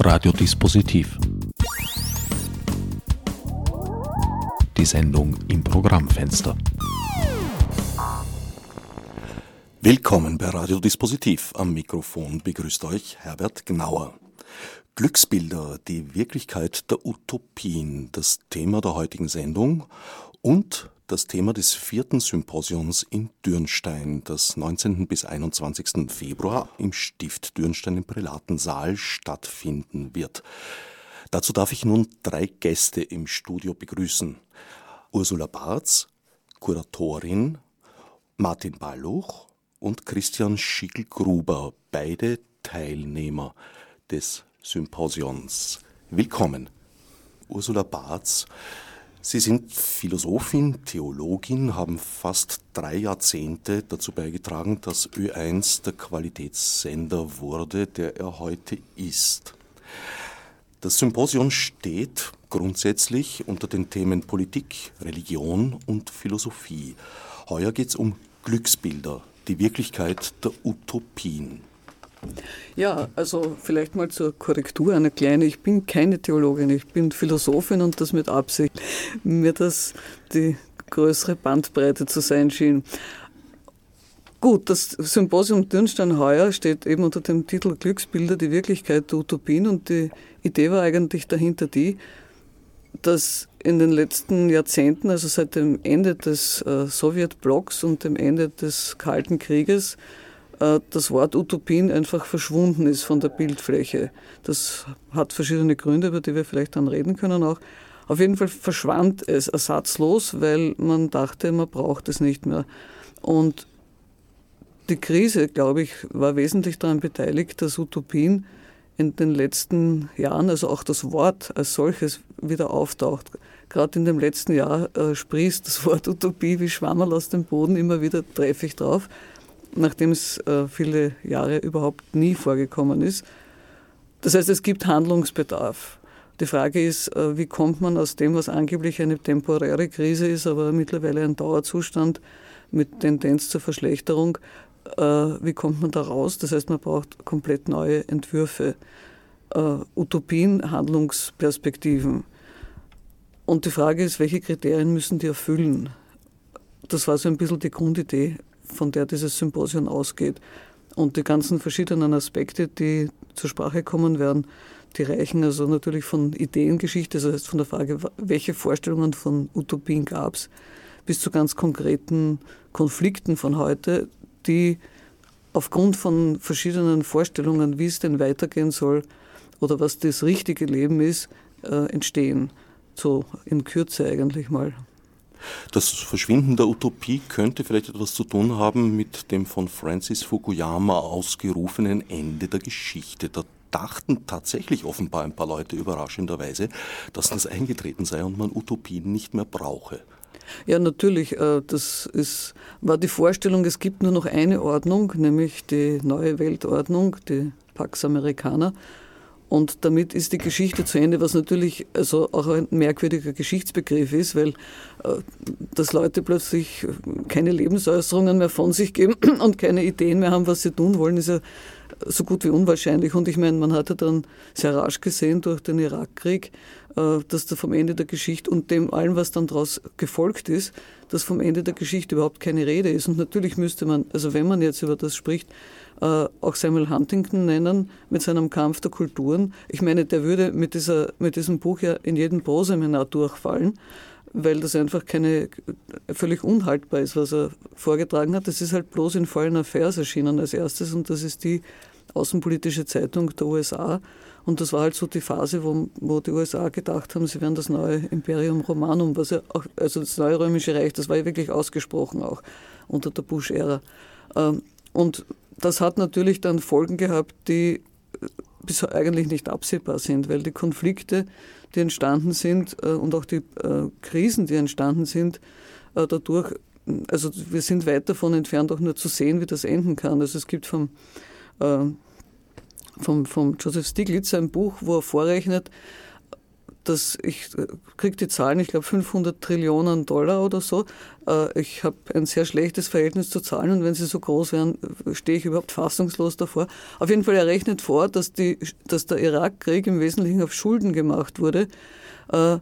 Radiodispositiv. Die Sendung im Programmfenster. Willkommen bei Radiodispositiv. Am Mikrofon begrüßt euch Herbert Gnauer. Glücksbilder, die Wirklichkeit der Utopien, das Thema der heutigen Sendung und das Thema des vierten Symposions in Dürnstein, das 19. bis 21. Februar im Stift Dürnstein im Prälatensaal stattfinden wird. Dazu darf ich nun drei Gäste im Studio begrüßen. Ursula Barz, Kuratorin, Martin Balluch und Christian Schickel-Gruber, beide Teilnehmer des Symposions. Willkommen. Ursula Barz Sie sind Philosophin, Theologin, haben fast drei Jahrzehnte dazu beigetragen, dass Ö1 der Qualitätssender wurde, der er heute ist. Das Symposium steht grundsätzlich unter den Themen Politik, Religion und Philosophie. Heuer geht es um Glücksbilder, die Wirklichkeit der Utopien. Ja, also vielleicht mal zur Korrektur eine kleine. Ich bin keine Theologin, ich bin Philosophin und das mit Absicht. Mir das die größere Bandbreite zu sein schien. Gut, das Symposium Dürnstein heuer steht eben unter dem Titel Glücksbilder, die Wirklichkeit der Utopien und die Idee war eigentlich dahinter die, dass in den letzten Jahrzehnten, also seit dem Ende des äh, Sowjetblocks und dem Ende des Kalten Krieges, das Wort Utopien einfach verschwunden ist von der Bildfläche. Das hat verschiedene Gründe, über die wir vielleicht dann reden können auch. Auf jeden Fall verschwand es ersatzlos, weil man dachte, man braucht es nicht mehr. Und die Krise, glaube ich, war wesentlich daran beteiligt, dass Utopien in den letzten Jahren, also auch das Wort als solches, wieder auftaucht. Gerade in dem letzten Jahr äh, sprießt das Wort Utopie wie Schwammerl aus dem Boden, immer wieder treffe ich drauf nachdem es äh, viele Jahre überhaupt nie vorgekommen ist. Das heißt, es gibt Handlungsbedarf. Die Frage ist, äh, wie kommt man aus dem, was angeblich eine temporäre Krise ist, aber mittlerweile ein Dauerzustand mit Tendenz zur Verschlechterung, äh, wie kommt man da raus? Das heißt, man braucht komplett neue Entwürfe, Utopien, Handlungsperspektiven. Und die Frage ist, welche Kriterien müssen die erfüllen? Das war so ein bisschen die Grundidee von der dieses Symposium ausgeht. Und die ganzen verschiedenen Aspekte, die zur Sprache kommen werden, die reichen also natürlich von Ideengeschichte, das heißt von der Frage, welche Vorstellungen von Utopien gab es, bis zu ganz konkreten Konflikten von heute, die aufgrund von verschiedenen Vorstellungen, wie es denn weitergehen soll oder was das richtige Leben ist, äh, entstehen. So in Kürze eigentlich mal. Das Verschwinden der Utopie könnte vielleicht etwas zu tun haben mit dem von Francis Fukuyama ausgerufenen Ende der Geschichte. Da dachten tatsächlich offenbar ein paar Leute überraschenderweise, dass das eingetreten sei und man Utopien nicht mehr brauche. Ja, natürlich. Äh, das ist, war die Vorstellung, es gibt nur noch eine Ordnung, nämlich die neue Weltordnung, die Pax Americana. Und damit ist die Geschichte zu Ende, was natürlich also auch ein merkwürdiger Geschichtsbegriff ist, weil äh, dass Leute plötzlich keine Lebensäußerungen mehr von sich geben und keine Ideen mehr haben, was sie tun wollen, ist ja so gut wie unwahrscheinlich. Und ich meine, man hatte dann sehr rasch gesehen durch den Irakkrieg, äh, dass da vom Ende der Geschichte und dem allem, was dann daraus gefolgt ist, dass vom Ende der Geschichte überhaupt keine Rede ist. Und natürlich müsste man, also wenn man jetzt über das spricht, äh, auch Samuel Huntington nennen mit seinem Kampf der Kulturen. Ich meine, der würde mit, dieser, mit diesem Buch ja in jedem Proseminar durchfallen, weil das einfach keine völlig unhaltbar ist, was er vorgetragen hat. Das ist halt bloß in Foreign Affairs erschienen als erstes und das ist die außenpolitische Zeitung der USA. Und das war halt so die Phase, wo, wo die USA gedacht haben, sie wären das neue Imperium Romanum, was ja auch, also das neue römische Reich, das war ja wirklich ausgesprochen auch unter der Bush-Ära. Ähm, und das hat natürlich dann Folgen gehabt, die bis eigentlich nicht absehbar sind, weil die Konflikte, die entstanden sind äh, und auch die äh, Krisen, die entstanden sind, äh, dadurch, also wir sind weit davon entfernt, auch nur zu sehen, wie das enden kann. Also es gibt vom, vom, vom Joseph Stiglitz ein Buch, wo er vorrechnet, dass ich äh, kriege die Zahlen, ich glaube 500 Trillionen Dollar oder so. Äh, ich habe ein sehr schlechtes Verhältnis zu Zahlen und wenn sie so groß wären, stehe ich überhaupt fassungslos davor. Auf jeden Fall, er rechnet vor, dass, die, dass der Irakkrieg im Wesentlichen auf Schulden gemacht wurde, äh,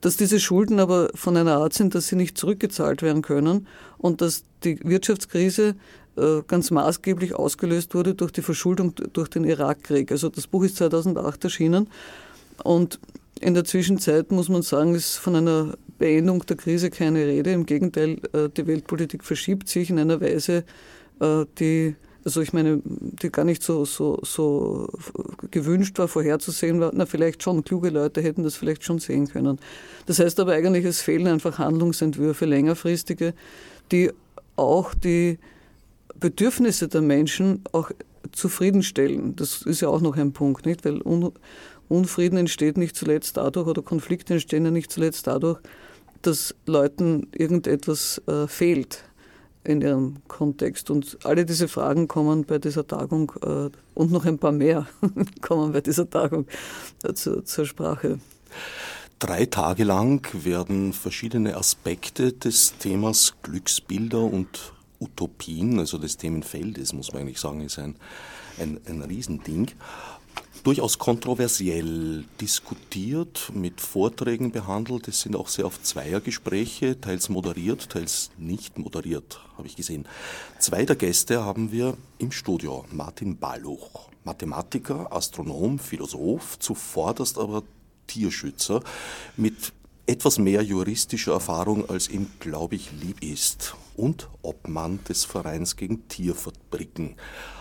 dass diese Schulden aber von einer Art sind, dass sie nicht zurückgezahlt werden können und dass die Wirtschaftskrise ganz maßgeblich ausgelöst wurde durch die Verschuldung durch den Irakkrieg. Also das Buch ist 2008 erschienen und in der Zwischenzeit muss man sagen, ist von einer Beendung der Krise keine Rede. Im Gegenteil, äh, die Weltpolitik verschiebt sich in einer Weise, äh, die, also ich meine, die gar nicht so, so, so gewünscht war, vorherzusehen war. Na, vielleicht schon, kluge Leute hätten das vielleicht schon sehen können. Das heißt aber eigentlich, es fehlen einfach Handlungsentwürfe, längerfristige, die auch die Bedürfnisse der Menschen auch zufriedenstellen. Das ist ja auch noch ein Punkt, nicht? Weil Unfrieden entsteht nicht zuletzt dadurch oder Konflikte entstehen ja nicht zuletzt dadurch, dass Leuten irgendetwas äh, fehlt in ihrem Kontext. Und alle diese Fragen kommen bei dieser Tagung äh, und noch ein paar mehr kommen bei dieser Tagung äh, zu, zur Sprache. Drei Tage lang werden verschiedene Aspekte des Themas Glücksbilder und Utopien, also des Themenfeldes, muss man eigentlich sagen, ist ein, ein, ein Riesending, durchaus kontroversiell diskutiert, mit Vorträgen behandelt. Es sind auch sehr oft Zweiergespräche, teils moderiert, teils nicht moderiert, habe ich gesehen. Zwei der Gäste haben wir im Studio. Martin Balluch, Mathematiker, Astronom, Philosoph, zuvorderst aber Tierschützer mit etwas mehr juristischer Erfahrung, als ihm, glaube ich, lieb ist. Und Obmann des Vereins gegen Tierfabriken.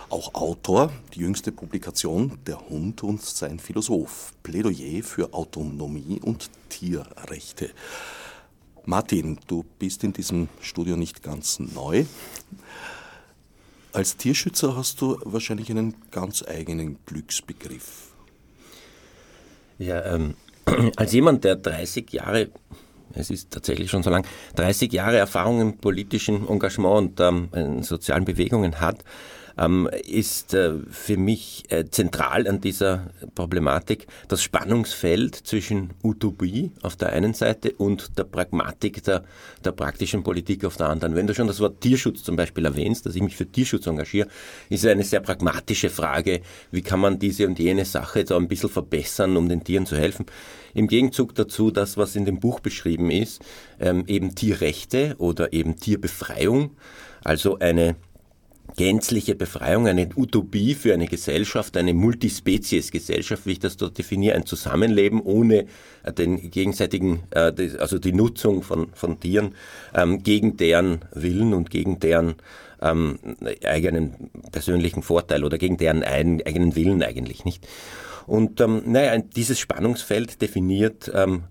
Auch Autor, die jüngste Publikation Der Hund und sein Philosoph, Plädoyer für Autonomie und Tierrechte. Martin, du bist in diesem Studio nicht ganz neu. Als Tierschützer hast du wahrscheinlich einen ganz eigenen Glücksbegriff. Ja, ähm, als jemand, der 30 Jahre es ist tatsächlich schon so lang, 30 Jahre Erfahrung im politischen Engagement und ähm, in sozialen Bewegungen hat, ist äh, für mich äh, zentral an dieser Problematik das Spannungsfeld zwischen Utopie auf der einen Seite und der Pragmatik der, der praktischen Politik auf der anderen. Wenn du schon das Wort Tierschutz zum Beispiel erwähnst, dass ich mich für Tierschutz engagiere, ist es eine sehr pragmatische Frage, wie kann man diese und jene Sache so ein bisschen verbessern, um den Tieren zu helfen. Im Gegenzug dazu, das, was in dem Buch beschrieben ist, ähm, eben Tierrechte oder eben Tierbefreiung, also eine gänzliche Befreiung, eine Utopie für eine Gesellschaft, eine Multispezies-Gesellschaft, wie ich das dort definiere, ein Zusammenleben ohne äh, den gegenseitigen, äh, also die Nutzung von, von Tieren ähm, gegen deren Willen und gegen deren ähm, eigenen persönlichen Vorteil oder gegen deren eigenen Willen eigentlich nicht. Und ähm, naja, dieses Spannungsfeld definiert ähm,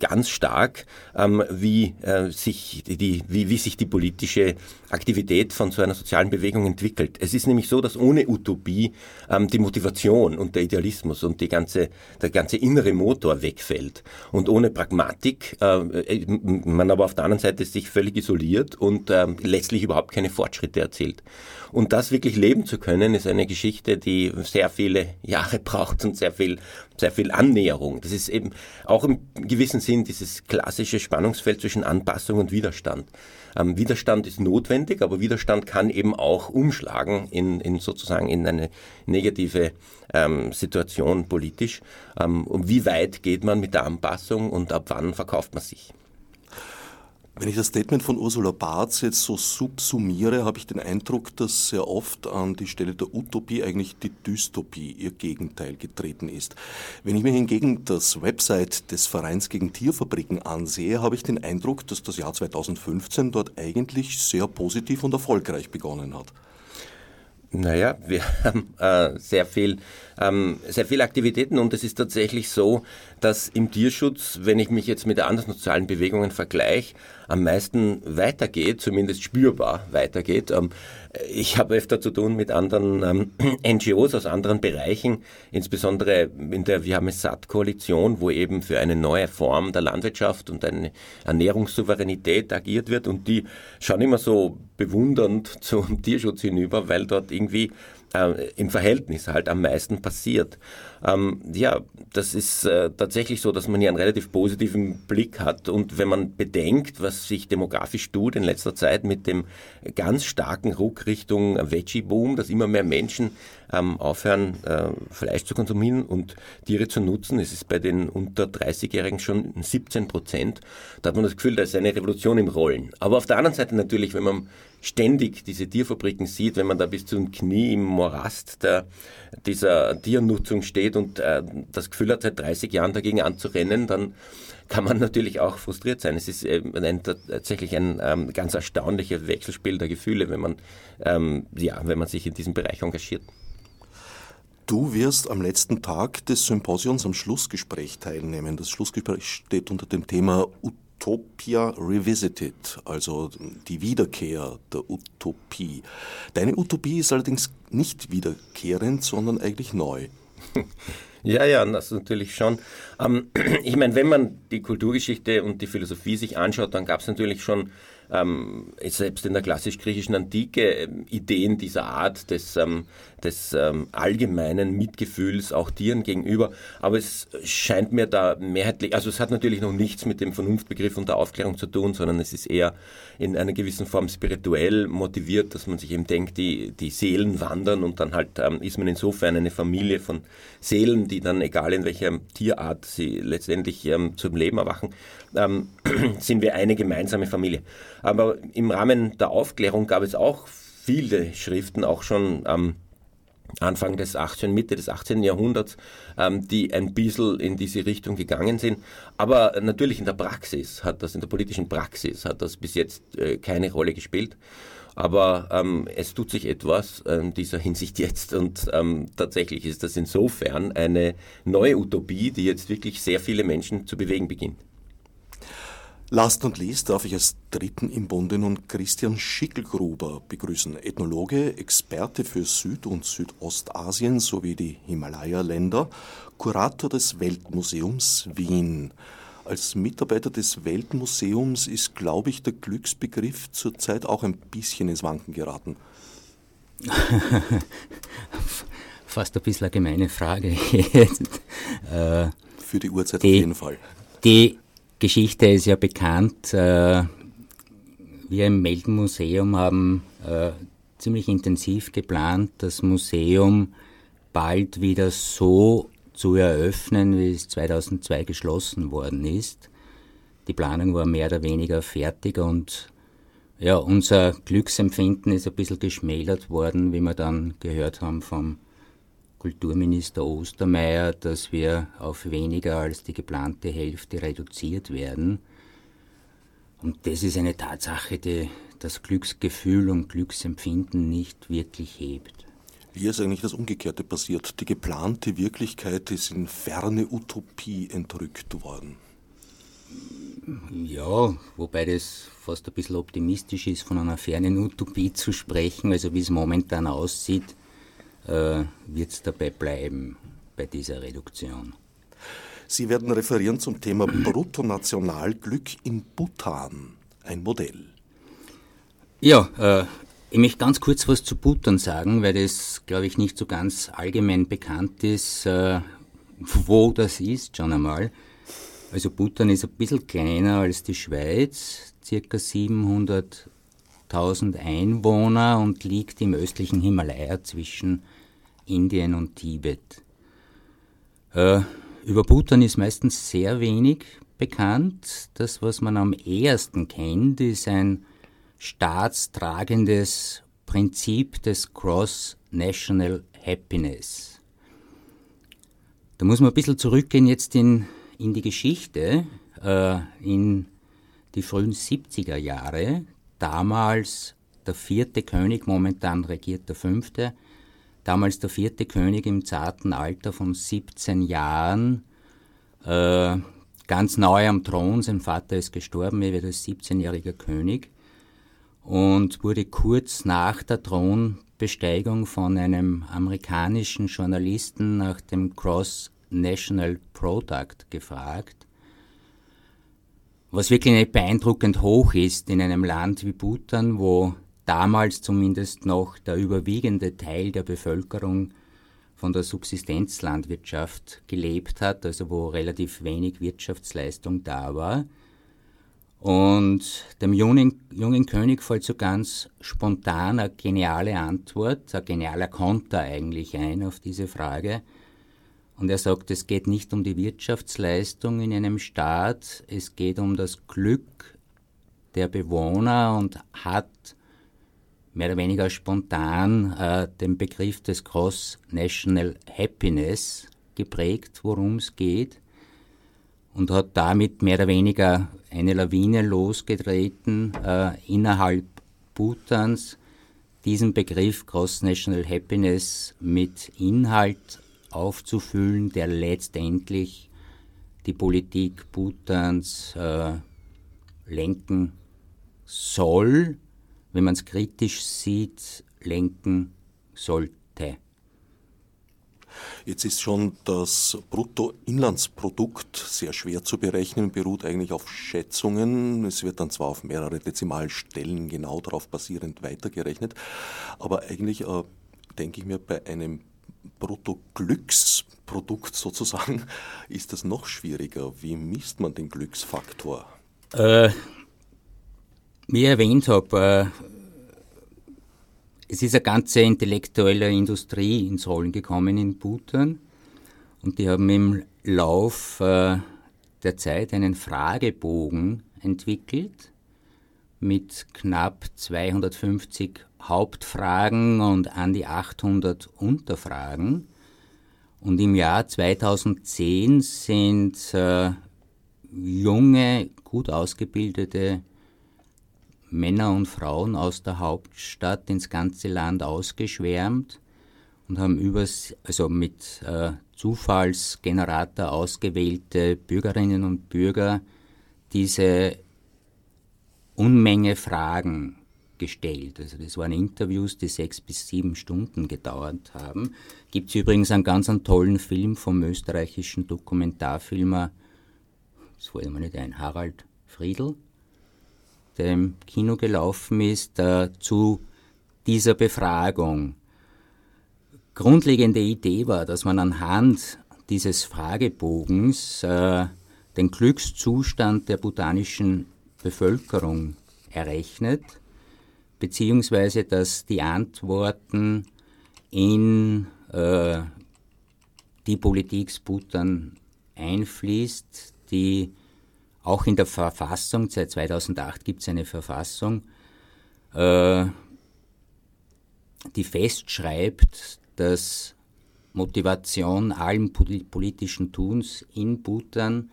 ganz stark, ähm, wie, äh, sich die, wie, wie sich die politische Aktivität von so einer sozialen Bewegung entwickelt. Es ist nämlich so, dass ohne Utopie ähm, die Motivation und der Idealismus und die ganze, der ganze innere Motor wegfällt. Und ohne Pragmatik äh, man aber auf der anderen Seite sich völlig isoliert und äh, letztlich überhaupt keine Fortschritte erzielt. Und das wirklich leben zu können, ist eine Geschichte, die sehr viele Jahre braucht und sehr viel, sehr viel Annäherung. Das ist eben auch im gewissen Sinn dieses klassische Spannungsfeld zwischen Anpassung und Widerstand. Ähm, Widerstand ist notwendig, aber Widerstand kann eben auch umschlagen in, in sozusagen in eine negative ähm, Situation politisch. Ähm, und wie weit geht man mit der Anpassung und ab wann verkauft man sich? Wenn ich das Statement von Ursula Barth jetzt so subsumiere, habe ich den Eindruck, dass sehr oft an die Stelle der Utopie eigentlich die Dystopie, ihr Gegenteil, getreten ist. Wenn ich mir hingegen das Website des Vereins gegen Tierfabriken ansehe, habe ich den Eindruck, dass das Jahr 2015 dort eigentlich sehr positiv und erfolgreich begonnen hat. Naja, wir haben äh, sehr viel, ähm, sehr viele Aktivitäten und es ist tatsächlich so, dass im Tierschutz, wenn ich mich jetzt mit anderen sozialen Bewegungen vergleiche, am meisten weitergeht, zumindest spürbar weitergeht. Ähm, ich habe öfter zu tun mit anderen ähm, NGOs aus anderen Bereichen, insbesondere in der Wir haben es satt Koalition, wo eben für eine neue Form der Landwirtschaft und eine Ernährungssouveränität agiert wird und die schauen immer so bewundernd zum Tierschutz hinüber, weil dort irgendwie äh, im Verhältnis halt am meisten passiert. Ähm, ja, das ist äh, tatsächlich so, dass man hier einen relativ positiven Blick hat. Und wenn man bedenkt, was sich demografisch tut in letzter Zeit mit dem ganz starken Ruck Richtung Veggie-Boom, dass immer mehr Menschen ähm, aufhören, äh, Fleisch zu konsumieren und Tiere zu nutzen. Es ist bei den unter 30-Jährigen schon 17 Prozent. Da hat man das Gefühl, da ist eine Revolution im Rollen. Aber auf der anderen Seite natürlich, wenn man ständig diese Tierfabriken sieht, wenn man da bis zum Knie im Morast der, dieser Tiernutzung steht und äh, das Gefühl hat, seit 30 Jahren dagegen anzurennen, dann kann man natürlich auch frustriert sein. Es ist äh, ein, tatsächlich ein ähm, ganz erstaunliches Wechselspiel der Gefühle, wenn man, ähm, ja, wenn man sich in diesem Bereich engagiert. Du wirst am letzten Tag des Symposiums am Schlussgespräch teilnehmen. Das Schlussgespräch steht unter dem Thema Utopia Revisited, also die Wiederkehr der Utopie. Deine Utopie ist allerdings nicht wiederkehrend, sondern eigentlich neu. Ja, ja, das natürlich schon. Ähm, ich meine, wenn man die Kulturgeschichte und die Philosophie sich anschaut, dann gab es natürlich schon ähm, selbst in der klassisch-griechischen Antike äh, Ideen dieser Art des, ähm, des ähm, allgemeinen Mitgefühls auch Tieren gegenüber. Aber es scheint mir da mehrheitlich, also es hat natürlich noch nichts mit dem Vernunftbegriff und der Aufklärung zu tun, sondern es ist eher in einer gewissen Form spirituell motiviert, dass man sich eben denkt, die, die Seelen wandern und dann halt ähm, ist man insofern eine Familie von Seelen, die dann, egal in welcher Tierart sie letztendlich ähm, zum Leben erwachen, ähm, sind wir eine gemeinsame Familie. Aber im Rahmen der Aufklärung gab es auch viele Schriften, auch schon am Anfang des 18., Mitte des 18. Jahrhunderts, ähm, die ein bisschen in diese Richtung gegangen sind. Aber natürlich in der Praxis hat das, in der politischen Praxis hat das bis jetzt äh, keine Rolle gespielt. Aber ähm, es tut sich etwas in dieser Hinsicht jetzt und ähm, tatsächlich ist das insofern eine neue Utopie, die jetzt wirklich sehr viele Menschen zu bewegen beginnt. Last und least darf ich als Dritten im Bunde nun Christian Schickelgruber begrüßen, Ethnologe, Experte für Süd- und Südostasien sowie die Himalaya-Länder, Kurator des Weltmuseums Wien. Als Mitarbeiter des Weltmuseums ist, glaube ich, der Glücksbegriff zurzeit auch ein bisschen ins Wanken geraten. Fast ein bisschen eine gemeine Frage. Für die Uhrzeit auf jeden Fall. Die Geschichte ist ja bekannt. Äh, wir im Meldenmuseum haben äh, ziemlich intensiv geplant, das Museum bald wieder so zu eröffnen, wie es 2002 geschlossen worden ist. Die Planung war mehr oder weniger fertig und ja, unser Glücksempfinden ist ein bisschen geschmälert worden, wie wir dann gehört haben vom Kulturminister Ostermeier, dass wir auf weniger als die geplante Hälfte reduziert werden. Und das ist eine Tatsache, die das Glücksgefühl und Glücksempfinden nicht wirklich hebt. Hier ist eigentlich das Umgekehrte passiert. Die geplante Wirklichkeit ist in ferne Utopie entrückt worden. Ja, wobei das fast ein bisschen optimistisch ist, von einer fernen Utopie zu sprechen. Also wie es momentan aussieht, äh, wird es dabei bleiben bei dieser Reduktion. Sie werden referieren zum Thema Bruttonationalglück in Bhutan, ein Modell. Ja, äh, ich möchte ganz kurz was zu Bhutan sagen, weil das, glaube ich, nicht so ganz allgemein bekannt ist, äh, wo das ist, schon einmal. Also Bhutan ist ein bisschen kleiner als die Schweiz, circa 700 1000 Einwohner und liegt im östlichen Himalaya zwischen Indien und Tibet. Äh, über Bhutan ist meistens sehr wenig bekannt. Das, was man am ehesten kennt, ist ein staatstragendes Prinzip des Cross-National Happiness. Da muss man ein bisschen zurückgehen jetzt in, in die Geschichte, äh, in die frühen 70er Jahre damals der vierte König, momentan regiert der fünfte, damals der vierte König im zarten Alter von 17 Jahren, äh, ganz neu am Thron, sein Vater ist gestorben, er wird als 17-jähriger König und wurde kurz nach der Thronbesteigung von einem amerikanischen Journalisten nach dem Cross National Product gefragt. Was wirklich nicht beeindruckend hoch ist in einem Land wie Bhutan, wo damals zumindest noch der überwiegende Teil der Bevölkerung von der Subsistenzlandwirtschaft gelebt hat, also wo relativ wenig Wirtschaftsleistung da war. Und dem jungen, jungen König fällt so ganz spontan eine geniale Antwort, ein genialer Konter eigentlich ein auf diese Frage. Und er sagt, es geht nicht um die Wirtschaftsleistung in einem Staat, es geht um das Glück der Bewohner und hat mehr oder weniger spontan äh, den Begriff des Cross National Happiness geprägt, worum es geht, und hat damit mehr oder weniger eine Lawine losgetreten äh, innerhalb Bhutans, diesen Begriff Cross National Happiness mit Inhalt aufzufüllen, der letztendlich die Politik Bhutans äh, lenken soll, wenn man es kritisch sieht, lenken sollte. Jetzt ist schon das Bruttoinlandsprodukt sehr schwer zu berechnen, beruht eigentlich auf Schätzungen. Es wird dann zwar auf mehrere Dezimalstellen genau darauf basierend weitergerechnet, aber eigentlich äh, denke ich mir, bei einem Bruttoglücksprodukt sozusagen ist das noch schwieriger. Wie misst man den Glücksfaktor? Äh, ich erwähnt habe, äh, es ist eine ganze intellektuelle Industrie ins Rollen gekommen in Bhutan und die haben im Lauf äh, der Zeit einen Fragebogen entwickelt mit knapp 250 Hauptfragen und an die 800 Unterfragen. Und im Jahr 2010 sind äh, junge, gut ausgebildete Männer und Frauen aus der Hauptstadt ins ganze Land ausgeschwärmt und haben übers, also mit äh, Zufallsgenerator ausgewählte Bürgerinnen und Bürger diese Unmenge Fragen gestellt. Also das waren Interviews, die sechs bis sieben Stunden gedauert haben. Gibt es übrigens einen ganz einen tollen Film vom österreichischen Dokumentarfilmer, das fällt mir nicht ein, Harald Friedl, der im Kino gelaufen ist, äh, zu dieser Befragung. Grundlegende Idee war, dass man anhand dieses Fragebogens äh, den Glückszustand der botanischen Bevölkerung errechnet, beziehungsweise dass die Antworten in äh, die Politik Bhutan einfließt, die auch in der Verfassung, seit 2008 gibt es eine Verfassung, äh, die festschreibt, dass Motivation allen politischen Tuns in Bhutan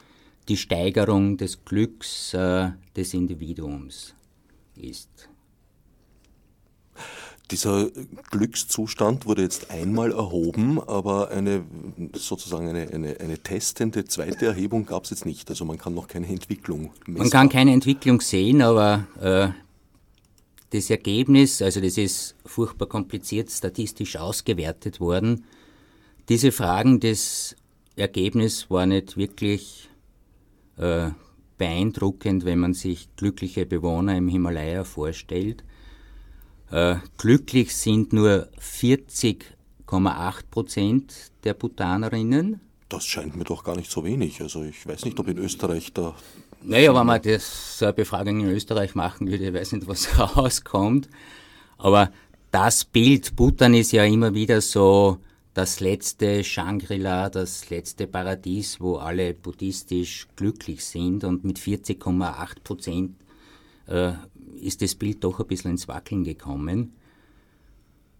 die Steigerung des Glücks äh, des Individuums ist. Dieser Glückszustand wurde jetzt einmal erhoben, aber eine sozusagen eine, eine, eine testende zweite Erhebung gab es jetzt nicht. Also man kann noch keine Entwicklung messen. Man kann keine Entwicklung sehen, aber äh, das Ergebnis, also das ist furchtbar kompliziert statistisch ausgewertet worden. Diese Fragen des Ergebnisses war nicht wirklich äh, beeindruckend, wenn man sich glückliche Bewohner im Himalaya vorstellt. Äh, glücklich sind nur 40,8 Prozent der Bhutanerinnen. Das scheint mir doch gar nicht so wenig. Also ich weiß nicht, ob in Österreich da. Naja, wenn man das, so eine Befragung in Österreich machen würde, ich weiß nicht, was rauskommt. Aber das Bild Bhutan ist ja immer wieder so das letzte Shangri-La, das letzte Paradies, wo alle buddhistisch glücklich sind und mit 40,8 Prozent äh, ist das Bild doch ein bisschen ins Wackeln gekommen.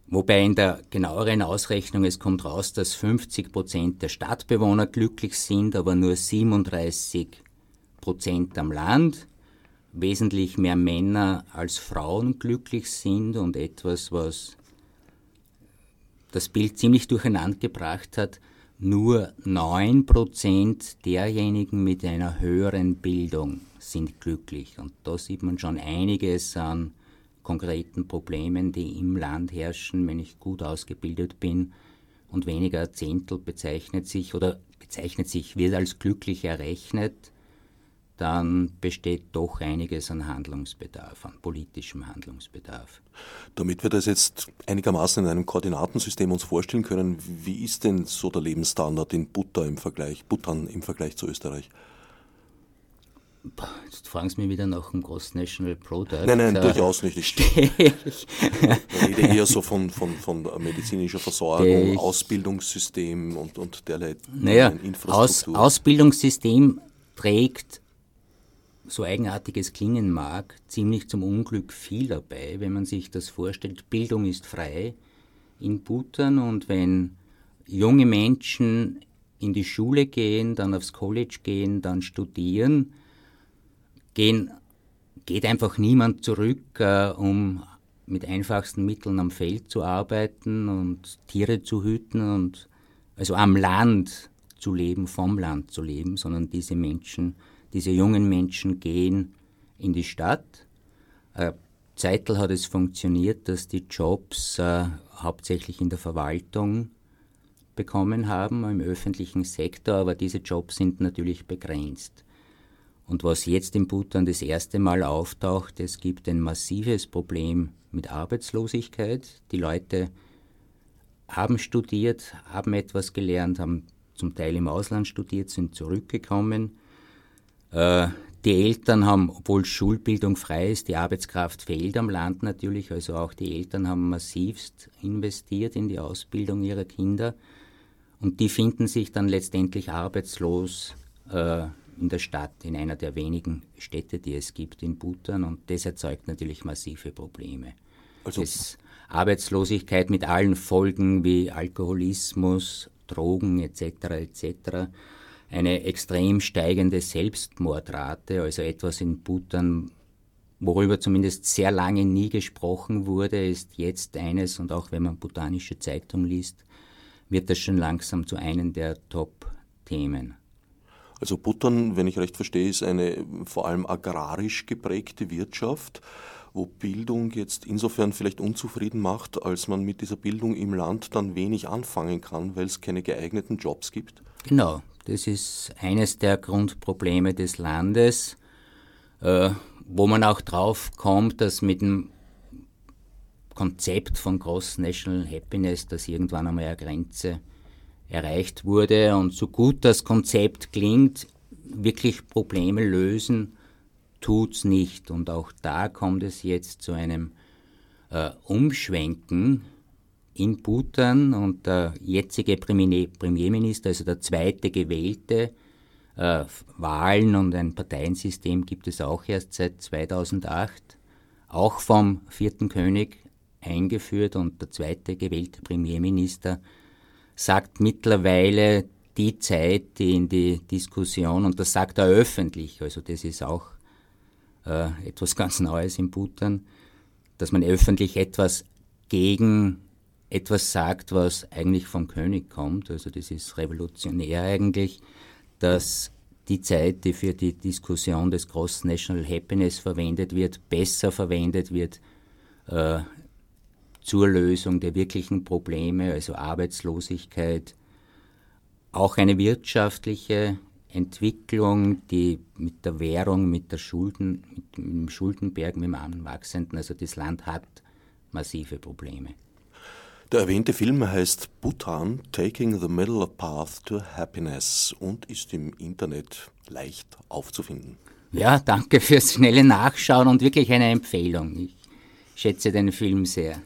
Wobei in der genaueren Ausrechnung es kommt raus, dass 50 Prozent der Stadtbewohner glücklich sind, aber nur 37 Prozent am Land. Wesentlich mehr Männer als Frauen glücklich sind und etwas, was das Bild ziemlich durcheinander gebracht hat, nur 9% derjenigen mit einer höheren Bildung sind glücklich. Und da sieht man schon einiges an konkreten Problemen, die im Land herrschen, wenn ich gut ausgebildet bin. Und weniger Zehntel bezeichnet sich oder bezeichnet sich, wird als glücklich errechnet. Dann besteht doch einiges an Handlungsbedarf, an politischem Handlungsbedarf. Damit wir das jetzt einigermaßen in einem Koordinatensystem uns vorstellen können, wie ist denn so der Lebensstandard in Bhutan im Vergleich, Bhutan im Vergleich zu Österreich? Jetzt fragen Sie mich wieder nach dem Gross National Product. Nein, nein, durchaus nicht. Ich, ich rede eher so von, von, von medizinischer Versorgung, Ausbildungssystem und, und derlei naja, Infrastruktur. Aus, Ausbildungssystem trägt, so eigenartig es klingen mag, ziemlich zum Unglück vieler bei, wenn man sich das vorstellt. Bildung ist frei in Bhutan und wenn junge Menschen in die Schule gehen, dann aufs College gehen, dann studieren, gehen, geht einfach niemand zurück, äh, um mit einfachsten Mitteln am Feld zu arbeiten und Tiere zu hüten und also am Land zu leben, vom Land zu leben, sondern diese Menschen, diese jungen Menschen gehen in die Stadt. Äh, hat es funktioniert, dass die Jobs äh, hauptsächlich in der Verwaltung bekommen haben, im öffentlichen Sektor, aber diese Jobs sind natürlich begrenzt. Und was jetzt in Bhutan das erste Mal auftaucht, es gibt ein massives Problem mit Arbeitslosigkeit. Die Leute haben studiert, haben etwas gelernt, haben zum Teil im Ausland studiert, sind zurückgekommen. Äh, die Eltern haben, obwohl Schulbildung frei ist, die Arbeitskraft fehlt am Land natürlich, also auch die Eltern haben massivst investiert in die Ausbildung ihrer Kinder und die finden sich dann letztendlich arbeitslos äh, in der Stadt, in einer der wenigen Städte, die es gibt in Bhutan und das erzeugt natürlich massive Probleme. Also das Arbeitslosigkeit mit allen Folgen wie Alkoholismus, Drogen etc. etc. Eine extrem steigende Selbstmordrate, also etwas in Bhutan, worüber zumindest sehr lange nie gesprochen wurde, ist jetzt eines, und auch wenn man bhutanische Zeitung liest, wird das schon langsam zu einem der Top-Themen. Also Bhutan, wenn ich recht verstehe, ist eine vor allem agrarisch geprägte Wirtschaft, wo Bildung jetzt insofern vielleicht unzufrieden macht, als man mit dieser Bildung im Land dann wenig anfangen kann, weil es keine geeigneten Jobs gibt. Genau, das ist eines der Grundprobleme des Landes, äh, wo man auch drauf kommt, dass mit dem Konzept von Gross National Happiness, dass irgendwann einmal eine Grenze erreicht wurde. Und so gut das Konzept klingt, wirklich Probleme lösen tut's nicht. Und auch da kommt es jetzt zu einem äh, Umschwenken in Bhutan und der jetzige Premierminister, also der zweite gewählte, äh, Wahlen und ein Parteiensystem gibt es auch erst seit 2008, auch vom vierten König eingeführt und der zweite gewählte Premierminister sagt mittlerweile die Zeit, die in die Diskussion, und das sagt er öffentlich, also das ist auch äh, etwas ganz Neues in Bhutan, dass man öffentlich etwas gegen etwas sagt, was eigentlich vom König kommt. Also das ist revolutionär eigentlich, dass die Zeit, die für die Diskussion des Gross National Happiness verwendet wird, besser verwendet wird äh, zur Lösung der wirklichen Probleme, also Arbeitslosigkeit, auch eine wirtschaftliche Entwicklung, die mit der Währung, mit der Schulden, mit dem Schuldenberg, mit dem Anwachsenden, also das Land hat massive Probleme. Der erwähnte Film heißt Bhutan, Taking the Middle Path to Happiness und ist im Internet leicht aufzufinden. Ja, danke fürs schnelle Nachschauen und wirklich eine Empfehlung. Ich schätze den Film sehr.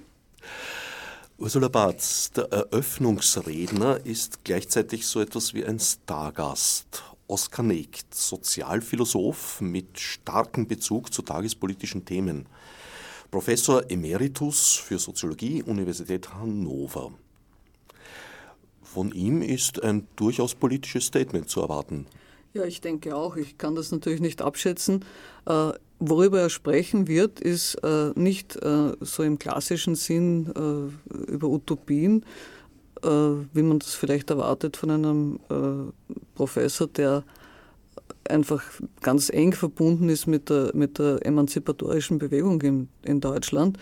Ursula Barth, der Eröffnungsredner ist gleichzeitig so etwas wie ein Stargast. Oskar Negt, Sozialphilosoph mit starkem Bezug zu tagespolitischen Themen. Professor Emeritus für Soziologie, Universität Hannover. Von ihm ist ein durchaus politisches Statement zu erwarten. Ja, ich denke auch. Ich kann das natürlich nicht abschätzen. Äh, worüber er sprechen wird, ist äh, nicht äh, so im klassischen Sinn äh, über Utopien, äh, wie man das vielleicht erwartet von einem äh, Professor, der einfach ganz eng verbunden ist mit der, mit der emanzipatorischen Bewegung in, in Deutschland.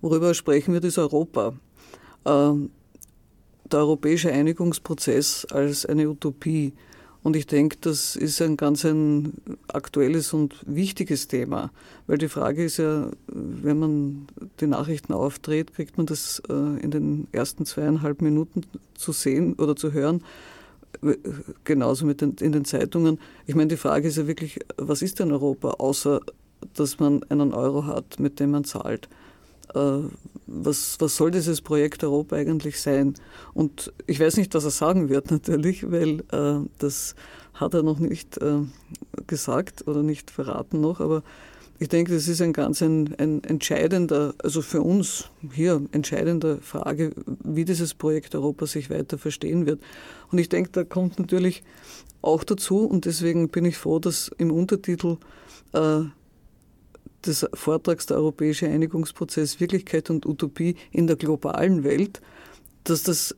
Worüber er sprechen wird, ist Europa. Ähm, der europäische Einigungsprozess als eine Utopie. Und ich denke, das ist ein ganz ein aktuelles und wichtiges Thema, weil die Frage ist ja, wenn man die Nachrichten aufdreht, kriegt man das äh, in den ersten zweieinhalb Minuten zu sehen oder zu hören. Genauso mit den, in den Zeitungen. Ich meine, die Frage ist ja wirklich, was ist denn Europa, außer dass man einen Euro hat, mit dem man zahlt? Äh, was, was soll dieses Projekt Europa eigentlich sein? Und ich weiß nicht, was er sagen wird natürlich, weil äh, das hat er noch nicht äh, gesagt oder nicht verraten noch, aber ich denke, das ist ein ganz ein, ein entscheidender, also für uns hier entscheidender Frage, wie dieses Projekt Europa sich weiter verstehen wird. Und ich denke, da kommt natürlich auch dazu, und deswegen bin ich froh, dass im Untertitel äh, des Vortrags der Europäische Einigungsprozess Wirklichkeit und Utopie in der globalen Welt, dass das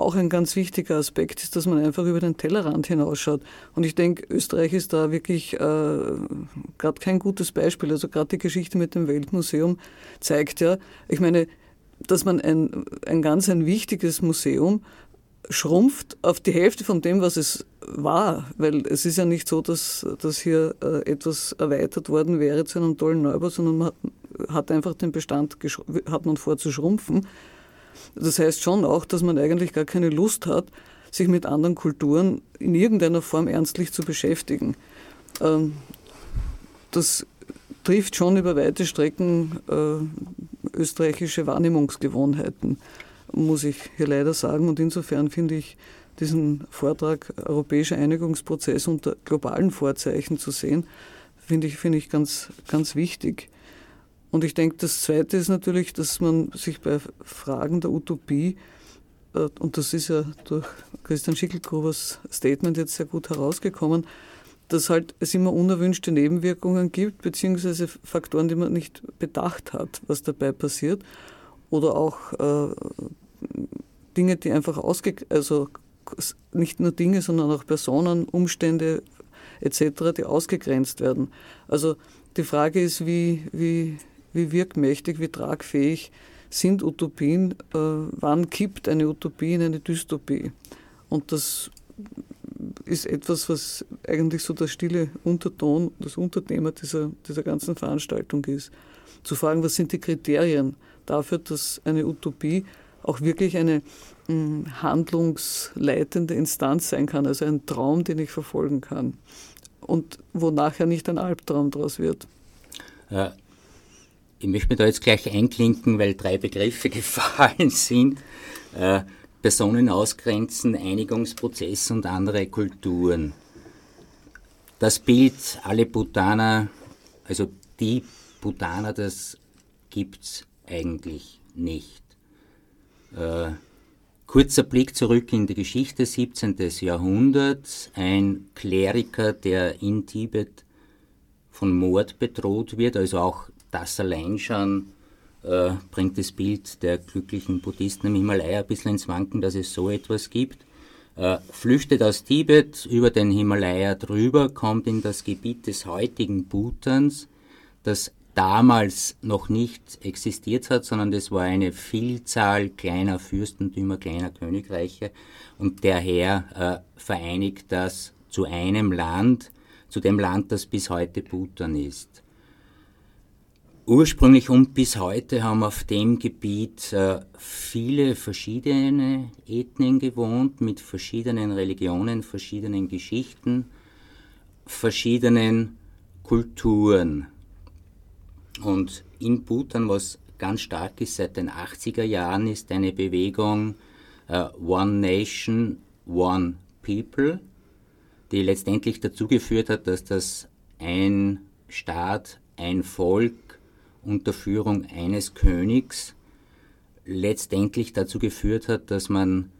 auch ein ganz wichtiger Aspekt ist, dass man einfach über den Tellerrand hinausschaut. Und ich denke, Österreich ist da wirklich äh, gerade kein gutes Beispiel. Also gerade die Geschichte mit dem Weltmuseum zeigt ja, ich meine, dass man ein, ein ganz ein wichtiges Museum schrumpft auf die Hälfte von dem, was es war. Weil es ist ja nicht so, dass, dass hier äh, etwas erweitert worden wäre zu einem tollen Neubau, sondern man hat einfach den Bestand, hat man vor zu schrumpfen. Das heißt schon auch, dass man eigentlich gar keine Lust hat, sich mit anderen Kulturen in irgendeiner Form ernstlich zu beschäftigen. Ähm, das trifft schon über weite Strecken äh, österreichische Wahrnehmungsgewohnheiten muss ich hier leider sagen. Und insofern finde ich diesen Vortrag Europäischer Einigungsprozess unter globalen Vorzeichen zu sehen, finde ich, finde ich ganz, ganz wichtig. Und ich denke, das Zweite ist natürlich, dass man sich bei Fragen der Utopie, äh, und das ist ja durch Christian Schickelgrubers Statement jetzt sehr gut herausgekommen, dass halt es immer unerwünschte Nebenwirkungen gibt, beziehungsweise Faktoren, die man nicht bedacht hat, was dabei passiert. Oder auch äh, Dinge, die einfach ausge also nicht nur Dinge, sondern auch Personen, Umstände etc., die ausgegrenzt werden. Also die Frage ist, wie, wie, wie wirkmächtig, wie tragfähig sind Utopien, äh, wann kippt eine Utopie in eine Dystopie? Und das ist etwas, was eigentlich so der stille Unterton, das Unterthema dieser, dieser ganzen Veranstaltung ist. Zu fragen, was sind die Kriterien dafür, dass eine Utopie auch wirklich eine mh, hm, handlungsleitende Instanz sein kann, also ein Traum, den ich verfolgen kann und wo nachher nicht ein Albtraum daraus wird. Ja, ich möchte mir da jetzt gleich einklinken, weil drei Begriffe gefallen sind. Äh, Personen ausgrenzen, Einigungsprozess und andere Kulturen. Das Bild, alle Bhutaner, also die Bhutaner, das gibt es eigentlich nicht. Äh, kurzer Blick zurück in die Geschichte 17. Jahrhunderts. Ein Kleriker, der in Tibet von Mord bedroht wird, also auch das allein schon äh, bringt das Bild der glücklichen Buddhisten im Himalaya ein bisschen ins Wanken, dass es so etwas gibt. Äh, flüchtet aus Tibet über den Himalaya drüber, kommt in das Gebiet des heutigen Bhutans, das damals noch nicht existiert hat, sondern das war eine Vielzahl kleiner Fürstentümer, kleiner Königreiche und der Herr äh, vereinigt das zu einem Land, zu dem Land, das bis heute Bhutan ist. Ursprünglich und bis heute haben auf dem Gebiet äh, viele verschiedene Ethnien gewohnt, mit verschiedenen Religionen, verschiedenen Geschichten, verschiedenen Kulturen. Und in Bhutan, was ganz stark ist seit den 80er Jahren, ist eine Bewegung äh, One Nation, One People, die letztendlich dazu geführt hat, dass das ein Staat, ein Volk unter Führung eines Königs letztendlich dazu geführt hat, dass man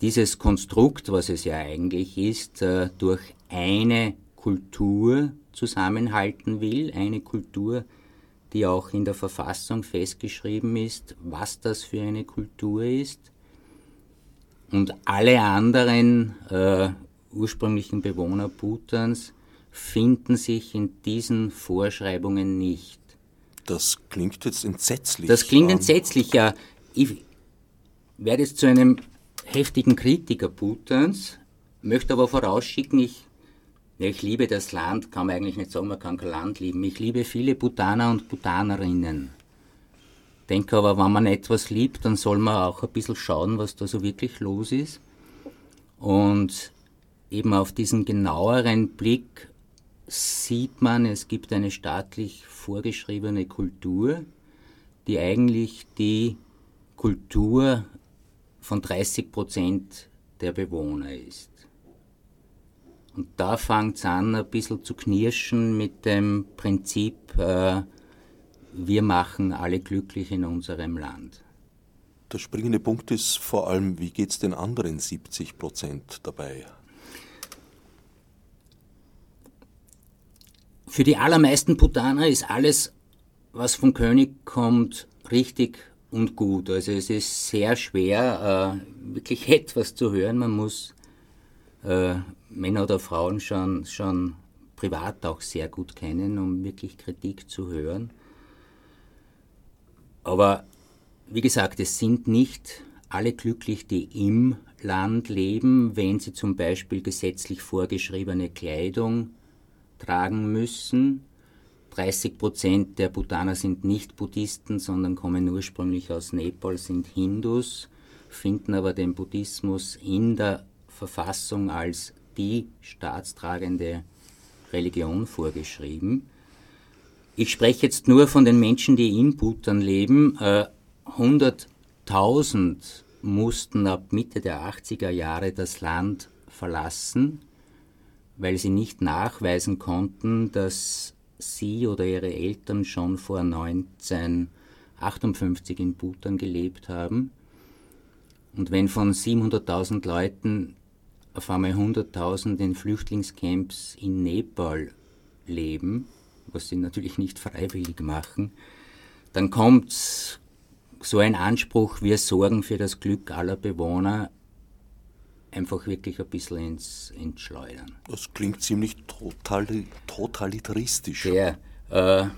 dieses Konstrukt, was es ja eigentlich ist, äh, durch eine Kultur zusammenhalten will, eine Kultur, die auch in der Verfassung festgeschrieben ist, was das für eine Kultur ist. Und alle anderen äh, ursprünglichen Bewohner Bhutans finden sich in diesen Vorschreibungen nicht. Das klingt jetzt entsetzlich. Das klingt entsetzlich, ja. Ich werde jetzt zu einem heftigen Kritiker Bhutans, möchte aber vorausschicken, ich, ich liebe das Land, kann man eigentlich nicht sagen, man kann kein Land lieben. Ich liebe viele Bhutaner und Bhutanerinnen. Denke aber, wenn man etwas liebt, dann soll man auch ein bisschen schauen, was da so wirklich los ist. Und eben auf diesen genaueren Blick sieht man, es gibt eine staatlich vorgeschriebene Kultur, die eigentlich die Kultur von 30 Prozent der Bewohner ist. Und da fängt es an, ein bisschen zu knirschen mit dem Prinzip, äh, wir machen alle glücklich in unserem Land. Der springende Punkt ist vor allem, wie geht es den anderen 70 Prozent dabei? Für die allermeisten Putaner ist alles, was vom König kommt, richtig und gut. Also es ist sehr schwer, äh, wirklich etwas zu hören. Man muss äh, Männer oder Frauen schon, schon privat auch sehr gut kennen, um wirklich Kritik zu hören. Aber wie gesagt, es sind nicht alle glücklich, die im Land leben, wenn sie zum Beispiel gesetzlich vorgeschriebene Kleidung tragen müssen. 30 Prozent der Bhutaner sind nicht Buddhisten, sondern kommen ursprünglich aus Nepal, sind Hindus, finden aber den Buddhismus in der Verfassung als die staatstragende Religion vorgeschrieben. Ich spreche jetzt nur von den Menschen, die in Bhutan leben. 100.000 äh, mussten ab Mitte der 80er Jahre das Land verlassen weil sie nicht nachweisen konnten, dass sie oder ihre Eltern schon vor 1958 in Bhutan gelebt haben. Und wenn von 700.000 Leuten auf einmal 100.000 in Flüchtlingscamps in Nepal leben, was sie natürlich nicht freiwillig machen, dann kommt so ein Anspruch, wir sorgen für das Glück aller Bewohner, einfach wirklich ein bisschen ins, Schleudern. Das klingt ziemlich total, totalitaristisch. Ja, äh,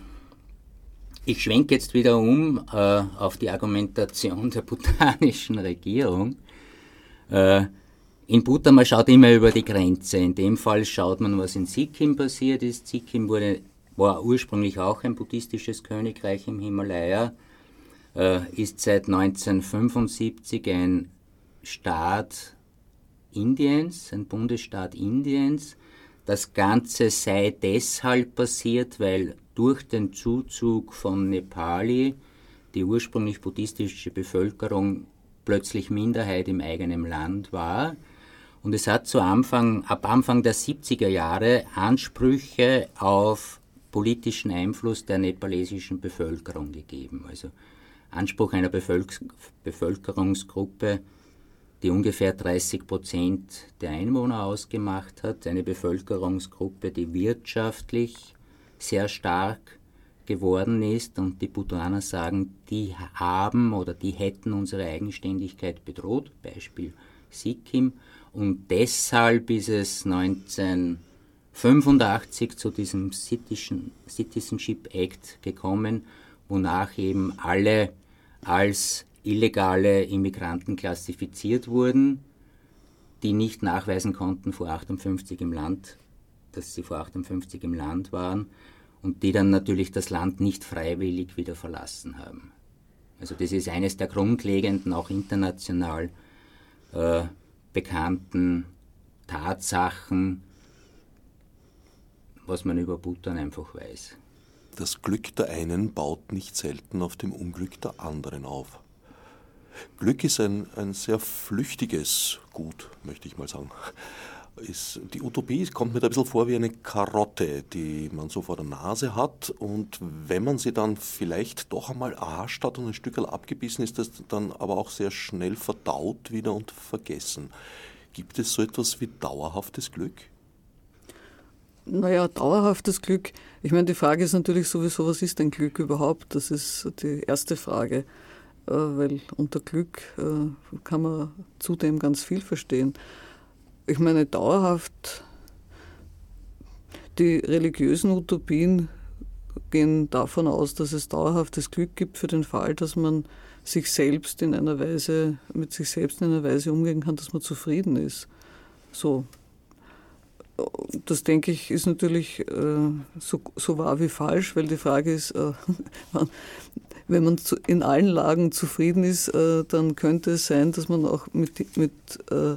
ich schwenke jetzt wieder um äh, auf die Argumentation der bhutanischen Regierung. Äh, in Bhutan, man schaut immer über die Grenze. In dem Fall schaut man, was in Sikkim passiert ist. Sikkim wurde, war ursprünglich auch ein buddhistisches Königreich im Himalaya, äh, ist seit 1975 ein Staat Indiens, ein Bundesstaat Indiens. Das Ganze sei deshalb passiert, weil durch den Zuzug von Nepali die ursprünglich buddhistische Bevölkerung plötzlich Minderheit im eigenen Land war. Und es hat zu Anfang, ab Anfang der 70er Jahre Ansprüche auf politischen Einfluss der nepalesischen Bevölkerung gegeben. Also Anspruch einer Bevölker Bevölkerungsgruppe, die ungefähr 30 Prozent der Einwohner ausgemacht hat, eine Bevölkerungsgruppe, die wirtschaftlich sehr stark geworden ist. Und die Bhutaner sagen, die haben oder die hätten unsere Eigenständigkeit bedroht, Beispiel Sikkim, und deshalb ist es 1985 zu diesem Citizenship Act gekommen, wonach eben alle als illegale Immigranten klassifiziert wurden, die nicht nachweisen konnten vor 58 im Land, dass sie vor 58 im Land waren und die dann natürlich das Land nicht freiwillig wieder verlassen haben. Also das ist eines der grundlegenden, auch international äh, bekannten Tatsachen, was man über Bhutan einfach weiß. Das Glück der einen baut nicht selten auf dem Unglück der anderen auf. Glück ist ein, ein sehr flüchtiges Gut, möchte ich mal sagen. Ist, die Utopie kommt mir ein bisschen vor wie eine Karotte, die man so vor der Nase hat. Und wenn man sie dann vielleicht doch einmal erhascht hat und ein Stück abgebissen ist, das dann aber auch sehr schnell verdaut wieder und vergessen. Gibt es so etwas wie dauerhaftes Glück? Naja, dauerhaftes Glück. Ich meine, die Frage ist natürlich sowieso, was ist denn Glück überhaupt? Das ist die erste Frage. Äh, weil unter Glück äh, kann man zudem ganz viel verstehen. Ich meine, dauerhaft, die religiösen Utopien gehen davon aus, dass es dauerhaftes Glück gibt für den Fall, dass man sich selbst in einer Weise, mit sich selbst in einer Weise umgehen kann, dass man zufrieden ist. So. Das denke ich ist natürlich äh, so, so wahr wie falsch, weil die Frage ist, äh, wenn man zu, in allen Lagen zufrieden ist, äh, dann könnte es sein, dass man auch mit, mit äh,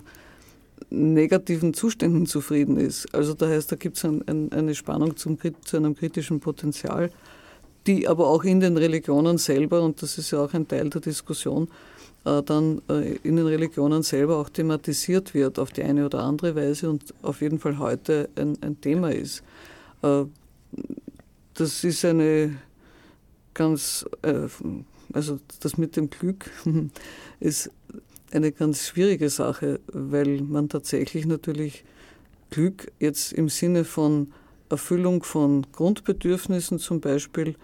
negativen Zuständen zufrieden ist. Also da heißt, da gibt es ein, ein, eine Spannung zum, zu einem kritischen Potenzial, die aber auch in den Religionen selber, und das ist ja auch ein Teil der Diskussion, äh, dann äh, in den Religionen selber auch thematisiert wird auf die eine oder andere Weise und auf jeden Fall heute ein, ein Thema ist. Äh, das ist eine ganz, also das mit dem Glück ist eine ganz schwierige Sache, weil man tatsächlich natürlich Glück jetzt im Sinne von Erfüllung von Grundbedürfnissen zum Beispiel,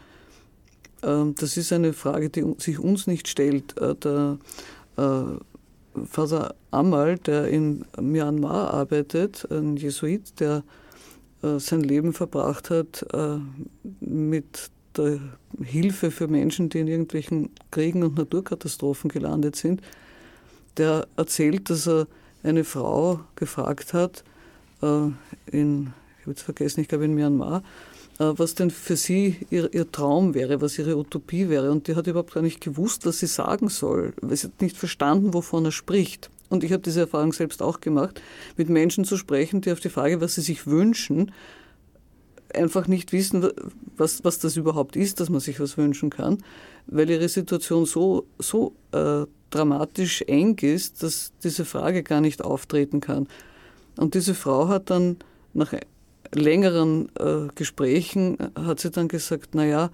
ähm, das ist eine Frage, die sich uns nicht stellt. Äh, der äh, Vater Amal, der in Myanmar arbeitet, ein Jesuit, der äh, sein Leben verbracht hat mit der Hilfe für Menschen, die in irgendwelchen Kriegen und Naturkatastrophen gelandet sind, der erzählt, dass er eine Frau gefragt hat, in, ich habe jetzt vergessen, ich glaube in Myanmar, äh, was denn für sie ihr, ihr, Traum wäre, was ihre Utopie wäre. Und die hat überhaupt gar nicht gewusst, was sie sagen soll, weil sie hat nicht verstanden, wovon er spricht. Und ich habe diese Erfahrung selbst auch gemacht, mit Menschen zu sprechen, die auf die Frage, was sie sich wünschen, einfach nicht wissen, was, was das überhaupt ist, dass man sich was wünschen kann, weil ihre Situation so, so äh, dramatisch eng ist, dass diese Frage gar nicht auftreten kann. Und diese Frau hat dann nach längeren äh, Gesprächen hat sie dann gesagt, naja,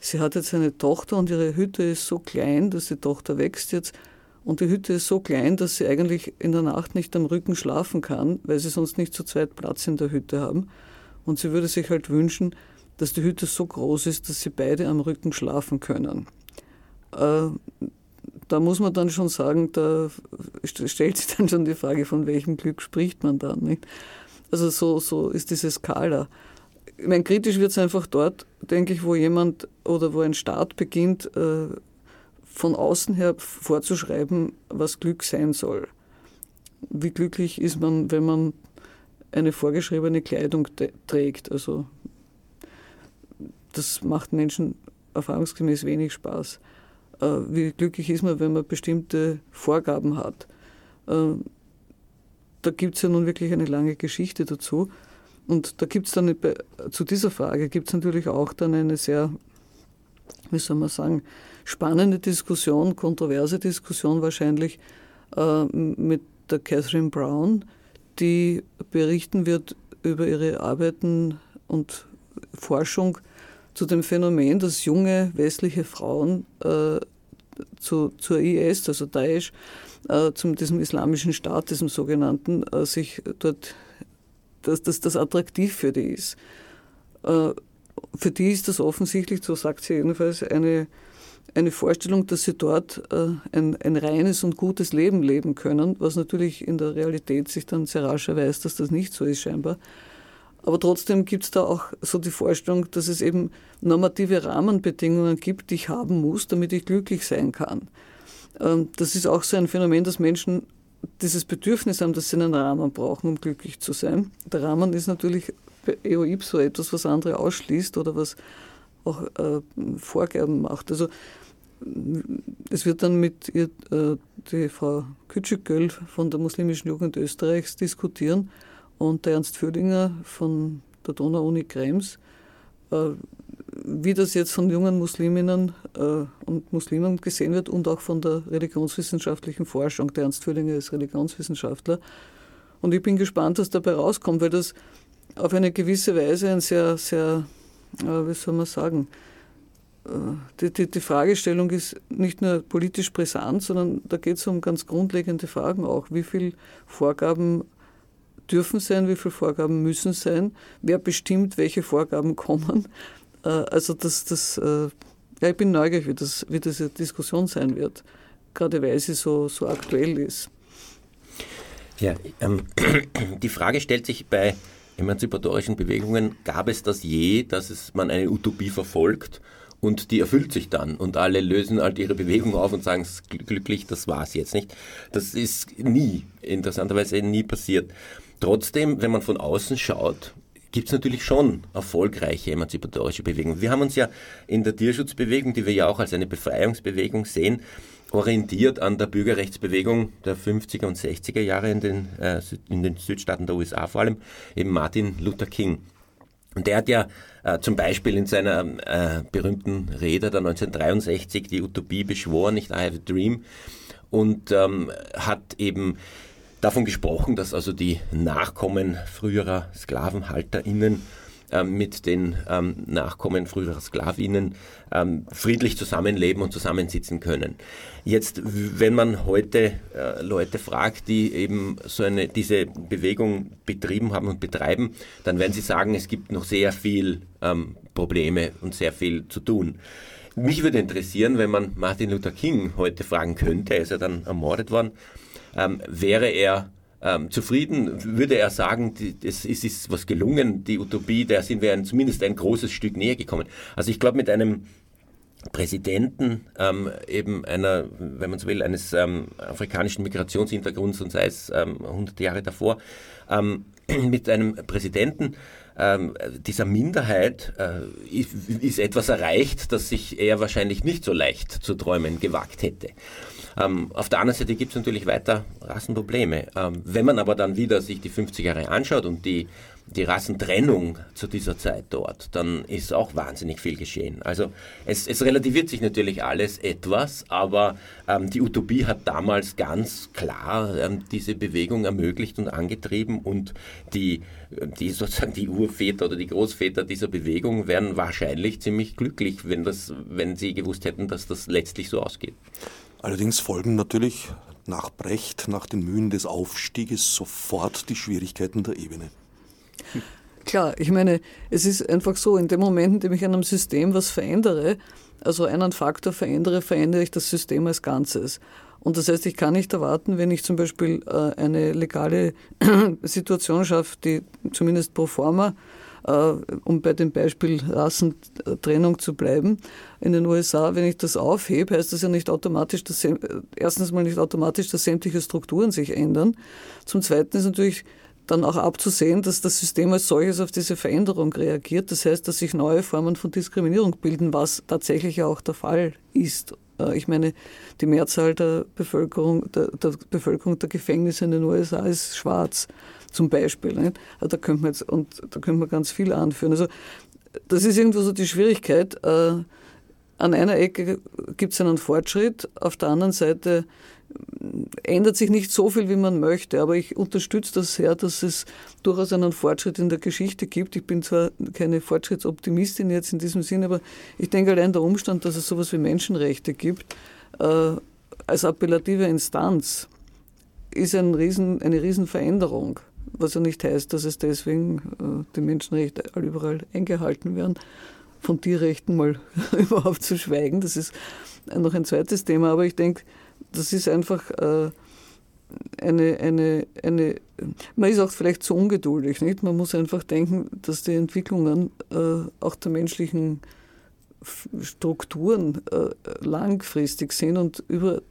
sie hat jetzt eine Tochter und ihre Hütte ist so klein, dass die Tochter wächst jetzt. Und die Hütte ist so klein, dass sie eigentlich in der Nacht nicht am Rücken schlafen kann, weil sie sonst nicht zu zweit Platz in der Hütte haben. Und sie würde sich halt wünschen, dass die Hütte so groß ist, dass sie beide am Rücken schlafen können. Äh, da muss man dann schon sagen, da stellt sich dann schon die Frage, von welchem Glück spricht man dann. Nicht? Also so, so ist diese Skala. Ich meine, kritisch wird es einfach dort, denke ich, wo jemand oder wo ein Staat beginnt, äh, von außen her vorzuschreiben, was Glück sein soll. Wie glücklich ist man, wenn man eine vorgeschriebene Kleidung trägt? Also das macht Menschen erfahrungsgemäß wenig Spaß. Äh, wie glücklich ist man, wenn man bestimmte Vorgaben hat? Äh, da gibt es ja nun wirklich eine lange Geschichte dazu. Und da gibt es dann zu dieser Frage gibt es natürlich auch dann eine sehr, wie soll man sagen, spannende Diskussion, kontroverse Diskussion wahrscheinlich äh, mit der Catherine Brown, die berichten wird über ihre Arbeiten und Forschung zu dem Phänomen, dass junge westliche Frauen äh, zu, zur IS, also Daesh, äh, zum diesem islamischen Staat, diesem sogenannten, äh, sich dort, dass, dass das attraktiv für die ist. Äh, für die ist das offensichtlich, so sagt sie jedenfalls, eine, eine Vorstellung, dass sie dort äh, ein, ein reines und gutes Leben leben können, was natürlich in der Realität sich dann sehr rasch erweist, dass das nicht so ist scheinbar. Aber trotzdem gibt es da auch so die Vorstellung, dass es eben normative Rahmenbedingungen gibt, die ich haben muss, damit ich glücklich sein kann. Ähm, das ist auch so ein Phänomen, dass Menschen dieses Bedürfnis haben, dass sie einen Rahmen brauchen, um glücklich zu sein. Der Rahmen ist natürlich eo ipso etwas, was andere ausschließt oder was auch äh, Vorgaben macht. Also es wird dann mit ihr äh, die Frau Kütschügöl von der muslimischen Jugend Österreichs diskutieren und der Ernst Föhlinger von der Donau-Uni Krems, äh, wie das jetzt von jungen Musliminnen äh, und Muslimen gesehen wird und auch von der religionswissenschaftlichen Forschung. Der Ernst Föhlinger ist Religionswissenschaftler. Und ich bin gespannt, was dabei rauskommt, weil das auf eine gewisse Weise ein sehr, sehr, wie soll man sagen, die, die, die, Fragestellung ist nicht nur politisch brisant, sondern da geht es um ganz grundlegende Fragen auch. Wie viele Vorgaben dürfen sein, wie viele Vorgaben müssen sein, wer bestimmt, welche Vorgaben kommen. Äh, also das, das, äh, ja, ich bin neugierig, wie, das, wie diese Diskussion sein wird, gerade weil sie so, so aktuell ist. Ja, ähm, die Frage stellt sich bei emanzipatorischen Bewegungen, gab es das je, dass es, man eine Utopie verfolgt und die erfüllt sich dann und alle lösen halt ihre Bewegung auf und sagen glücklich, das war's jetzt nicht. Das ist nie, interessanterweise nie passiert. Trotzdem, wenn man von außen schaut, gibt es natürlich schon erfolgreiche emanzipatorische Bewegungen. Wir haben uns ja in der Tierschutzbewegung, die wir ja auch als eine Befreiungsbewegung sehen, orientiert an der Bürgerrechtsbewegung der 50er und 60er Jahre in den, äh, in den Südstaaten der USA vor allem, eben Martin Luther King. Und der hat ja äh, zum Beispiel in seiner äh, berühmten Rede der 1963 die Utopie beschworen, nicht I have a dream, und ähm, hat eben davon gesprochen, dass also die Nachkommen früherer SklavenhalterInnen mit den ähm, Nachkommen früherer Sklavinnen ähm, friedlich zusammenleben und zusammensitzen können. Jetzt, wenn man heute äh, Leute fragt, die eben so eine, diese Bewegung betrieben haben und betreiben, dann werden sie sagen, es gibt noch sehr viel ähm, Probleme und sehr viel zu tun. Mich würde interessieren, wenn man Martin Luther King heute fragen könnte, er ist ja dann ermordet worden, ähm, wäre er ähm, zufrieden, würde er sagen, es ist, ist was gelungen, die Utopie, da sind wir ein, zumindest ein großes Stück näher gekommen. Also ich glaube, mit einem Präsidenten ähm, eben einer, wenn man so will, eines ähm, afrikanischen Migrationshintergrunds und sei es ähm, hunderte Jahre davor, ähm, mit einem Präsidenten ähm, dieser Minderheit äh, ist, ist etwas erreicht, das sich er wahrscheinlich nicht so leicht zu träumen gewagt hätte. Ähm, auf der anderen Seite gibt es natürlich weiter Rassenprobleme. Ähm, wenn man aber dann wieder sich die 50 Jahre anschaut und die, die Rassentrennung zu dieser Zeit dort, dann ist auch wahnsinnig viel geschehen. Also es, es relativiert sich natürlich alles etwas, aber ähm, die Utopie hat damals ganz klar ähm, diese Bewegung ermöglicht und angetrieben und die, die sozusagen die Urväter oder die Großväter dieser Bewegung wären wahrscheinlich ziemlich glücklich, wenn, das, wenn sie gewusst hätten, dass das letztlich so ausgeht. Allerdings folgen natürlich nach Brecht, nach den Mühen des Aufstieges sofort die Schwierigkeiten der Ebene. Klar, ich meine, es ist einfach so, in dem Moment, in dem ich an einem System was verändere, also einen Faktor verändere, verändere ich das System als Ganzes. Und das heißt, ich kann nicht erwarten, wenn ich zum Beispiel äh, eine legale Situation schaffe, die zumindest pro forma äh, um bei dem Beispiel Rassentrennung zu bleiben, in den USA, wenn ich das aufhebe, heißt das ja nicht automatisch, dass erstens mal nicht automatisch, dass sämtliche Strukturen sich ändern. Zum Zweiten ist natürlich dann auch abzusehen, dass das System als solches auf diese Veränderung reagiert. Das heißt, dass sich neue Formen von Diskriminierung bilden, was tatsächlich auch der Fall ist. Äh, ich meine, die Mehrzahl der Bevölkerung, der, der Bevölkerung der Gefängnisse in den USA ist schwarz zum Beispiel. Also da könnte man jetzt, und da könnte man ganz viel anführen. Also das ist irgendwo so die Schwierigkeit. Äh, an einer Ecke gibt es einen Fortschritt, auf der anderen Seite ändert sich nicht so viel, wie man möchte, aber ich unterstütze das sehr, dass es durchaus einen Fortschritt in der Geschichte gibt. Ich bin zwar keine Fortschrittsoptimistin jetzt in diesem Sinn, aber ich denke allein der Umstand, dass es sowas wie Menschenrechte gibt, äh, als appellative Instanz, ist ein Riesen, eine Riesenveränderung was ja nicht heißt, dass es deswegen äh, die Menschenrechte überall eingehalten werden. Von Tierrechten mal überhaupt zu schweigen, das ist noch ein zweites Thema, aber ich denke, das ist einfach äh, eine, eine, eine, man ist auch vielleicht zu ungeduldig, nicht? Man muss einfach denken, dass die Entwicklungen äh, auch der menschlichen Strukturen äh, langfristig sind und über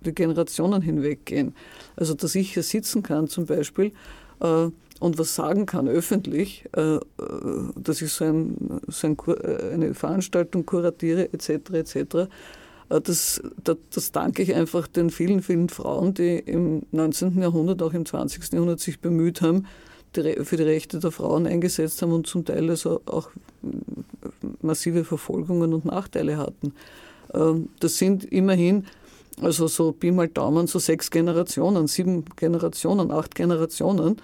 die Generationen hinweg gehen. Also, dass ich hier sitzen kann zum Beispiel äh, und was sagen kann öffentlich, äh, äh, dass ich so, ein, so ein, eine Veranstaltung kuratiere etc. etc. Das, das, das, danke ich einfach den vielen, vielen Frauen, die im 19. Jahrhundert, auch im 20. Jahrhundert sich bemüht haben, für die Rechte der Frauen eingesetzt haben und zum Teil also auch massive Verfolgungen und Nachteile hatten. Das sind immerhin also so Pi mal Daumen, so sechs Generationen, sieben Generationen, acht Generationen,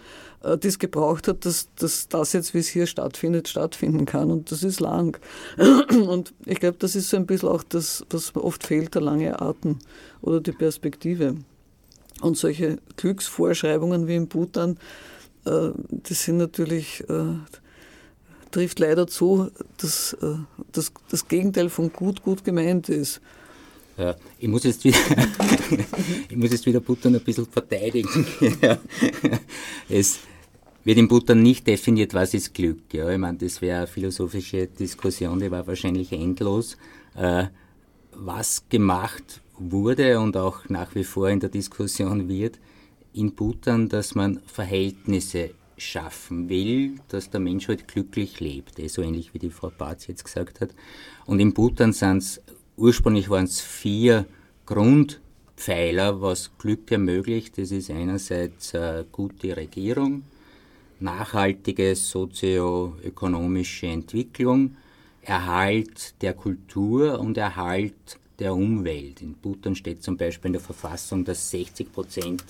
äh, die es gebraucht hat, dass, dass das jetzt, wie es hier stattfindet, stattfinden kann. Und das ist lang. Und ich glaube, das ist so ein bisschen auch das, was oft fehlt, der lange Atem oder die Perspektive. Und solche Glücksvorschreibungen wie im Bhutan, äh, das sind natürlich, äh, trifft leider zu, dass das, das Gegenteil von gut, gut gemeint ist. Ja, ich, muss jetzt wieder, ich muss jetzt wieder Button ein bisschen verteidigen. es, wird in Bhutan nicht definiert, was ist Glück. Ja, ich meine, das wäre eine philosophische Diskussion, die war wahrscheinlich endlos. Äh, was gemacht wurde und auch nach wie vor in der Diskussion wird in Bhutan, dass man Verhältnisse schaffen will, dass der Mensch halt glücklich lebt, eh, so ähnlich wie die Frau Barz jetzt gesagt hat. Und in Bhutan sind es, ursprünglich waren es vier Grundpfeiler, was Glück ermöglicht. Das ist einerseits äh, gute Regierung, nachhaltige sozioökonomische Entwicklung, Erhalt der Kultur und Erhalt der Umwelt. In Bhutan steht zum Beispiel in der Verfassung, dass 60 Prozent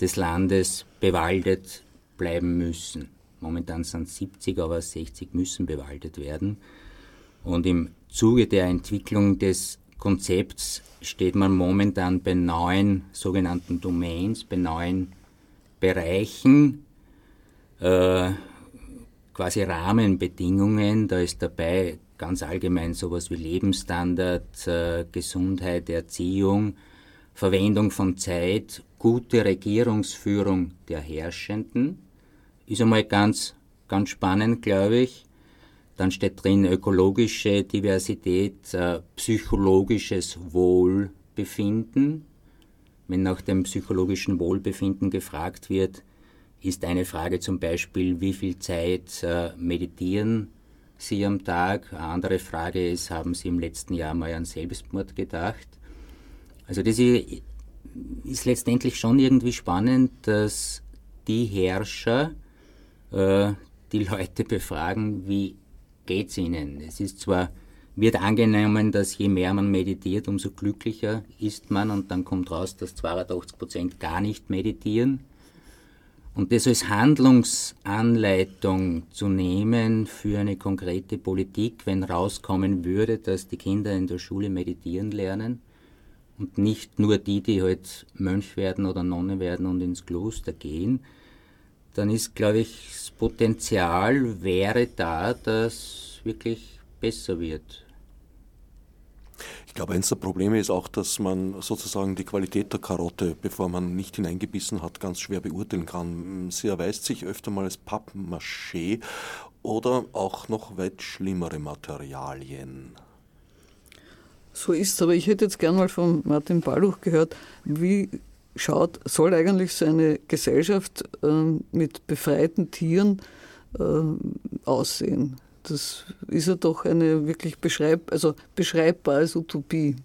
des Landes bewaldet bleiben müssen. Momentan sind es 70, aber 60 müssen bewaldet werden. Und im Zuge der Entwicklung des Konzepts steht man momentan bei neun sogenannten Domains, bei neun Bereichen, äh, quasi Rahmenbedingungen. Da ist dabei ganz allgemein sowas wie Lebensstandard, äh, Gesundheit, Erziehung, Verwendung von Zeit, gute Regierungsführung der Herrschenden. Ist einmal ganz, ganz spannend, glaube ich. Dann steht drin ökologische Diversität, äh, psychologisches Wohlbefinden. Wenn nach dem psychologischen Wohlbefinden gefragt wird, ist eine Frage zum Beispiel, wie viel Zeit äh, meditieren Sie am Tag? Eine andere Frage ist, haben Sie im letzten Jahr mal an Selbstmord gedacht? Also das ist letztendlich schon irgendwie spannend, dass die Herrscher äh, die Leute befragen, wie geht's ihnen? Es ist zwar wird angenommen, dass je mehr man meditiert, umso glücklicher ist man und dann kommt raus, dass 82 Prozent gar nicht meditieren. Und das als Handlungsanleitung zu nehmen für eine konkrete Politik, wenn rauskommen würde, dass die Kinder in der Schule meditieren lernen und nicht nur die, die halt Mönch werden oder Nonne werden und ins Kloster gehen, dann ist, glaube ich, das Potenzial wäre da, dass wirklich besser wird. Ich glaube, eines der Probleme ist auch, dass man sozusagen die Qualität der Karotte, bevor man nicht hineingebissen hat, ganz schwer beurteilen kann. Sie erweist sich öfter mal als Pappmaché oder auch noch weit schlimmere Materialien. So ist es, aber ich hätte jetzt gern mal von Martin Balluch gehört, wie schaut, soll eigentlich so eine Gesellschaft äh, mit befreiten Tieren äh, aussehen? Das ist ja doch eine wirklich beschreib, also beschreibbar als Utopie.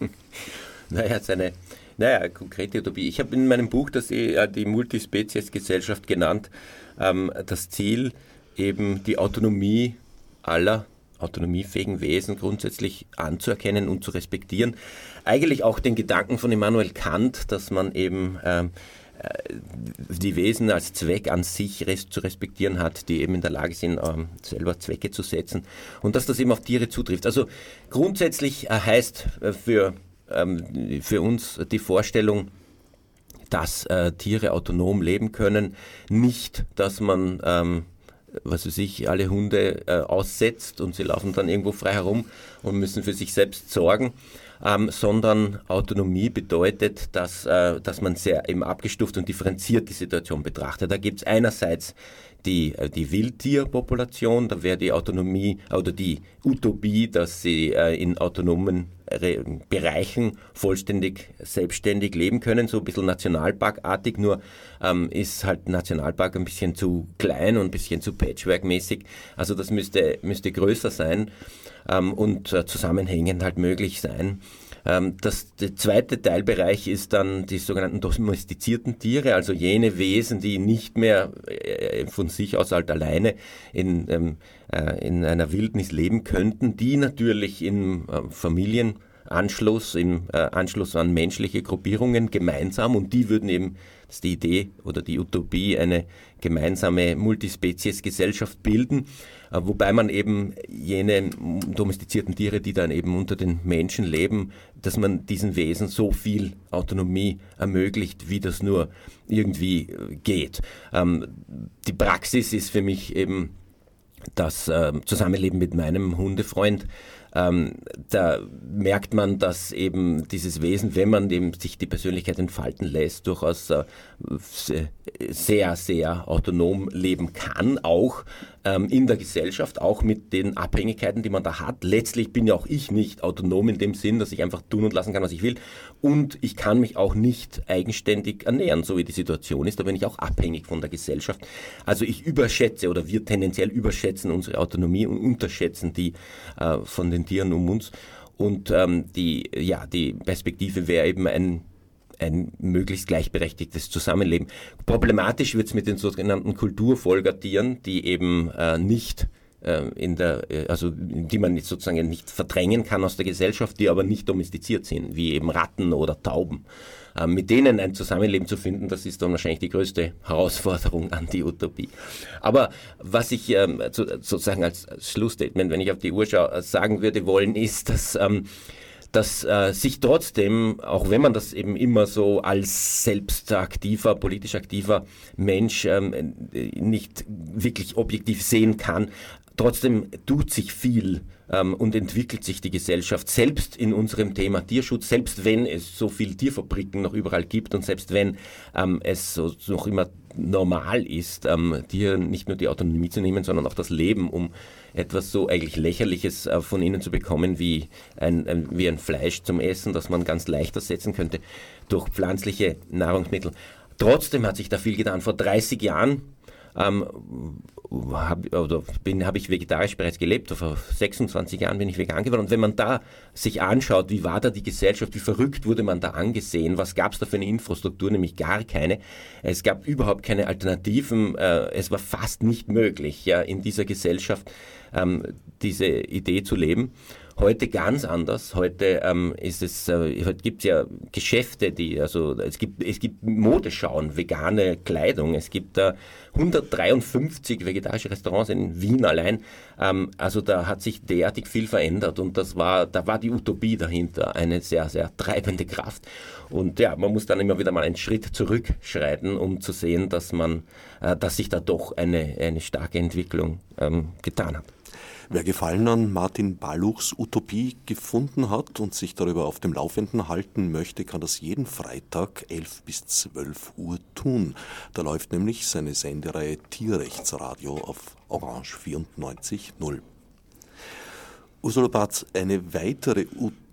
naja, es ist eine naja, konkrete Utopie. Ich habe in meinem Buch das äh, die Multispezies-Gesellschaft genannt. Ähm, das Ziel, eben die Autonomie aller autonomiefähigen Wesen grundsätzlich anzuerkennen und zu respektieren. Eigentlich auch den Gedanken von Immanuel Kant, dass man eben ähm, äh, die Wesen als Zweck an sich zu respektieren hat, die eben in der Lage sind, ähm, selber Zwecke zu setzen und dass das eben auf Tiere zutrifft. Also grundsätzlich äh, heißt äh, für, ähm, für uns die Vorstellung, dass Tiere autonom leben können, nicht, dass man was weiß ich, alle Hunde aussetzt und sie laufen dann irgendwo frei herum und müssen für sich selbst sorgen, ähm, sondern Autonomie bedeutet, dass, äh, dass man sehr eben abgestuft und differenziert die Situation betrachtet. Da gibt es einerseits die, äh, die Wildtierpopulation, da wäre die Autonomie oder die Utopie, dass sie äh, in autonomen Bereichen vollständig selbstständig leben können, so ein bisschen Nationalparkartig, nur ähm, ist halt Nationalpark ein bisschen zu klein und ein bisschen zu patchworkmäßig. Also das müsste, müsste größer sein ähm, und äh, zusammenhängend halt möglich sein. Ähm, das, der zweite Teilbereich ist dann die sogenannten domestizierten Tiere, also jene Wesen, die nicht mehr äh, von sich aus halt alleine in, ähm, äh, in einer Wildnis leben könnten, die natürlich in äh, Familienanschluss, im Anschluss an menschliche Gruppierungen gemeinsam und die würden eben, das ist die Idee oder die Utopie, eine gemeinsame Multispezies-Gesellschaft bilden äh, wobei man eben jene domestizierten Tiere, die dann eben unter den Menschen leben, dass man diesen Wesen so viel Autonomie ermöglicht, wie das nur irgendwie äh, geht. Ähm, die Praxis ist für mich eben das äh, Zusammenleben mit meinem Hundefreund, ähm, da merkt man, dass eben dieses Wesen, wenn man eben sich die Persönlichkeit entfalten lässt, durchaus äh, sehr, sehr autonom leben kann, auch ähm, in der Gesellschaft, auch mit den Abhängigkeiten, die man da hat. Letztlich bin ja auch ich nicht autonom in dem Sinn, dass ich einfach tun und lassen kann, was ich will. Und ich kann mich auch nicht eigenständig ernähren, so wie die Situation ist. Da bin ich auch abhängig von der Gesellschaft. Also ich überschätze oder wir tendenziell überschätzen unsere Autonomie und unterschätzen die äh, von den Tieren um uns. Und ähm, die, ja, die Perspektive wäre eben ein ein möglichst gleichberechtigtes Zusammenleben. Problematisch wird es mit den sogenannten Kulturfolgertieren, die eben äh, nicht äh, in der, äh, also die man sozusagen nicht verdrängen kann aus der Gesellschaft, die aber nicht domestiziert sind, wie eben Ratten oder Tauben. Äh, mit denen ein Zusammenleben zu finden, das ist dann wahrscheinlich die größte Herausforderung an die Utopie. Aber was ich ähm, sozusagen als Schlussstatement, wenn ich auf die Uhr schaue, sagen würde wollen, ist, dass ähm, dass äh, sich trotzdem, auch wenn man das eben immer so als selbst aktiver, politisch aktiver Mensch ähm, nicht wirklich objektiv sehen kann, trotzdem tut sich viel ähm, und entwickelt sich die Gesellschaft, selbst in unserem Thema Tierschutz, selbst wenn es so viele Tierfabriken noch überall gibt und selbst wenn ähm, es so, noch immer normal ist, ähm, dir nicht nur die Autonomie zu nehmen, sondern auch das Leben, um etwas so eigentlich Lächerliches äh, von ihnen zu bekommen wie ein, wie ein Fleisch zum Essen, das man ganz leicht ersetzen könnte durch pflanzliche Nahrungsmittel. Trotzdem hat sich da viel getan. Vor 30 Jahren ähm, habe hab ich vegetarisch bereits gelebt, vor 26 Jahren bin ich vegan geworden. Und wenn man da sich anschaut, wie war da die Gesellschaft, wie verrückt wurde man da angesehen, was gab es da für eine Infrastruktur, nämlich gar keine. Es gab überhaupt keine Alternativen, äh, es war fast nicht möglich, ja, in dieser Gesellschaft ähm, diese Idee zu leben. Heute ganz anders. Heute ähm, ist es, äh, heute gibt es ja Geschäfte, die, also es gibt, es gibt Modeschauen, vegane Kleidung. Es gibt äh, 153 vegetarische Restaurants in Wien allein. Ähm, also da hat sich derartig viel verändert und das war, da war die Utopie dahinter eine sehr, sehr treibende Kraft. Und ja, man muss dann immer wieder mal einen Schritt zurückschreiten, um zu sehen, dass man, äh, dass sich da doch eine, eine starke Entwicklung ähm, getan hat. Wer Gefallen an Martin Balluchs Utopie gefunden hat und sich darüber auf dem Laufenden halten möchte, kann das jeden Freitag 11 bis 12 Uhr tun. Da läuft nämlich seine Sendereihe Tierrechtsradio auf Orange 94.0. Ursula Barth, eine weitere,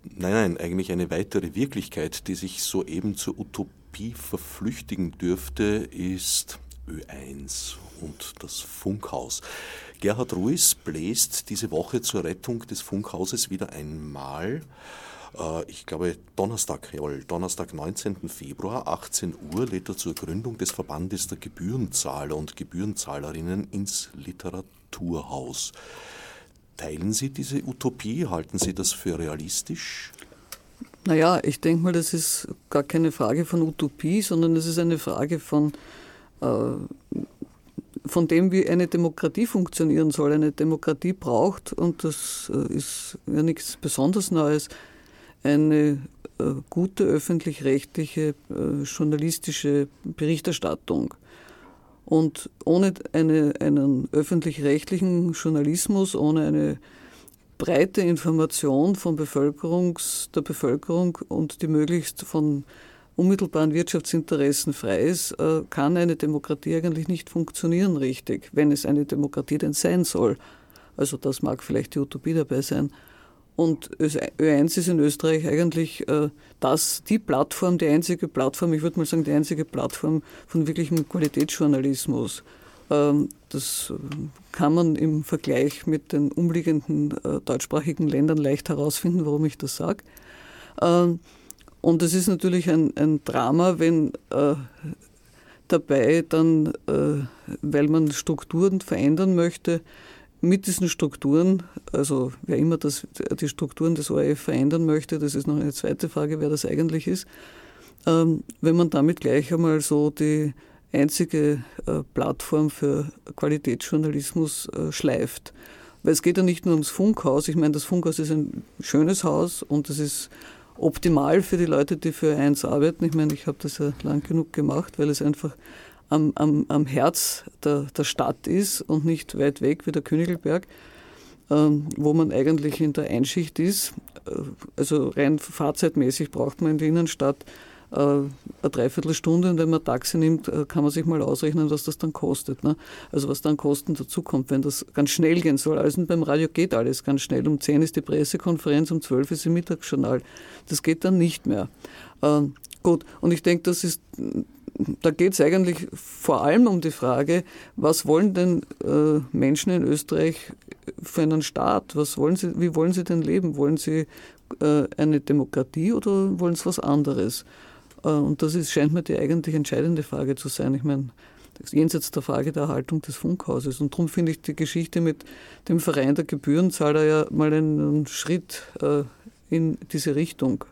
nein, nein, eigentlich eine weitere Wirklichkeit, die sich soeben zur Utopie verflüchtigen dürfte, ist Ö1 und das Funkhaus. Gerhard Ruiz bläst diese Woche zur Rettung des Funkhauses wieder einmal. Äh, ich glaube, Donnerstag, jawohl, Donnerstag, 19. Februar, 18 Uhr, lädt er zur Gründung des Verbandes der Gebührenzahler und Gebührenzahlerinnen ins Literaturhaus. Teilen Sie diese Utopie? Halten Sie das für realistisch? Naja, ich denke mal, das ist gar keine Frage von Utopie, sondern es ist eine Frage von äh, von dem, wie eine Demokratie funktionieren soll. Eine Demokratie braucht, und das äh, ist ja nichts besonders Neues, eine äh, gute öffentlich-rechtliche äh, journalistische Berichterstattung. Und ohne eine, einen öffentlich-rechtlichen Journalismus, ohne eine breite Information von Bevölkerungs, der Bevölkerung und die möglichst von unmittelbaren Wirtschaftsinteressen frei ist, äh, kann eine Demokratie eigentlich nicht funktionieren richtig, wenn es eine Demokratie denn sein soll. Also das mag vielleicht die Utopie dabei sein. Und Ö1 ist in Österreich eigentlich äh, das, die Plattform, die einzige Plattform, ich würde mal sagen, die einzige Plattform von wirklichem Qualitätsjournalismus. Ähm, das äh, kann man im Vergleich mit den umliegenden deutschsprachigen Ländern leicht herausfinden, warum ich das sage. Und es ist natürlich ein, ein Drama, wenn äh, dabei dann, äh, weil man Strukturen verändern möchte, mit diesen Strukturen, also wer immer das, die Strukturen des ORF verändern möchte, das ist noch eine zweite Frage, wer das eigentlich ist, ähm, wenn man damit gleich einmal so die einzige äh, Plattform für Qualitätsjournalismus äh, schleift. Weil es geht ja nicht nur ums Funkhaus, ich meine, das Funkhaus ist ein schönes Haus und es ist optimal für die Leute, die für eins arbeiten. Ich meine, ich habe das ja lang genug gemacht, weil es einfach am, am, am Herz der, der Stadt ist und nicht weit weg wie der Königelberg. ähm, wo man eigentlich in der Einschicht ist. Äh, also rein fahrzeitmäßig braucht man in der Innenstadt eine Dreiviertelstunde und wenn man Taxi nimmt, äh, kann man sich mal ausrechnen, was das dann kostet. Ne? Also was dann Kosten dazukommt, wenn das ganz schnell gehen soll. Also beim Radio geht alles ganz schnell. Um 10 ist die Pressekonferenz, um 12 ist das Mittagsjournal. Das geht dann nicht mehr. Ähm, gut, und ich denke, das ist da geht es eigentlich vor allem um die Frage, was wollen denn äh, Menschen in Österreich für einen Staat? Was wollen sie, wie wollen sie denn leben? Wollen sie äh, eine Demokratie oder wollen sie was anderes? Äh, und das ist, scheint mir die eigentlich entscheidende Frage zu sein. Ich meine, jenseits der Frage der Erhaltung des Funkhauses. Und darum finde ich die Geschichte mit dem Verein der Gebührenzahler ja mal einen Schritt äh, in diese Richtung.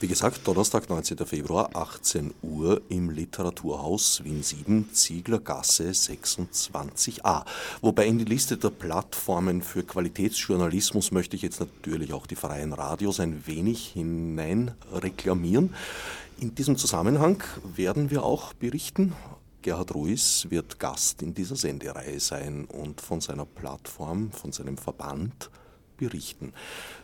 Wie gesagt, Donnerstag, 19. Februar, 18 Uhr im Literaturhaus Wien 7, Zieglergasse 26a. Wobei in die Liste der Plattformen für Qualitätsjournalismus möchte ich jetzt natürlich auch die freien Radios ein wenig hinein reklamieren. In diesem Zusammenhang werden wir auch berichten. Gerhard Ruiz wird Gast in dieser Sendereihe sein und von seiner Plattform, von seinem Verband berichten.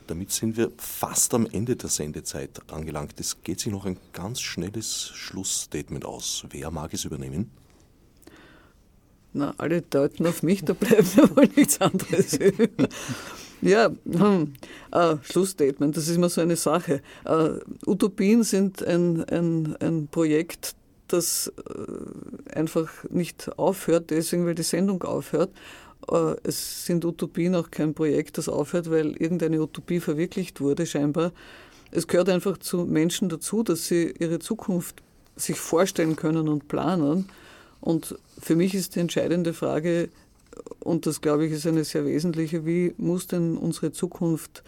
Damit sind wir fast am Ende der Sendezeit angelangt. Es geht sich noch ein ganz schnelles Schlussstatement aus. Wer mag es übernehmen? Na, alle deuten auf mich, da bleibt ja wohl nichts anderes. ja, hm, äh, Schlussstatement, das ist immer so eine Sache. Äh, Utopien sind ein, ein, ein Projekt, das äh, einfach nicht aufhört, deswegen, weil die Sendung aufhört. Äh, es sind Utopien auch kein Projekt, das aufhört, weil irgendeine Utopie verwirklicht wurde, scheinbar. Es gehört einfach zu Menschen dazu, dass sie ihre Zukunft sich vorstellen können und planen. Und für mich ist die entscheidende Frage, und das glaube ich ist eine sehr wesentliche, wie muss denn unsere Zukunft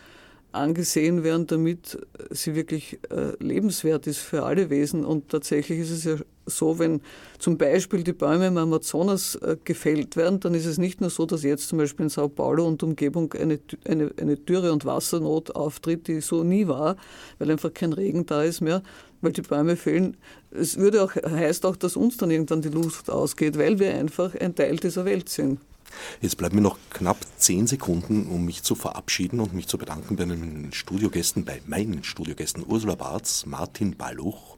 angesehen werden, damit sie wirklich äh, lebenswert ist für alle Wesen. Und tatsächlich ist es ja so, wenn zum Beispiel die Bäume im Amazonas äh, gefällt werden, dann ist es nicht nur so, dass jetzt zum Beispiel in Sao Paulo und Umgebung eine, eine, eine Dürre- und Wassernot auftritt, die so nie war, weil einfach kein Regen da ist mehr, weil die Bäume fehlen. Es würde auch, heißt auch, dass uns dann irgendwann die Luft ausgeht, weil wir einfach ein Teil dieser Welt sind. Jetzt bleiben mir noch knapp zehn Sekunden, um mich zu verabschieden und mich zu bedanken bei meinen Studiogästen, bei meinen Studiogästen Ursula Barz, Martin Balluch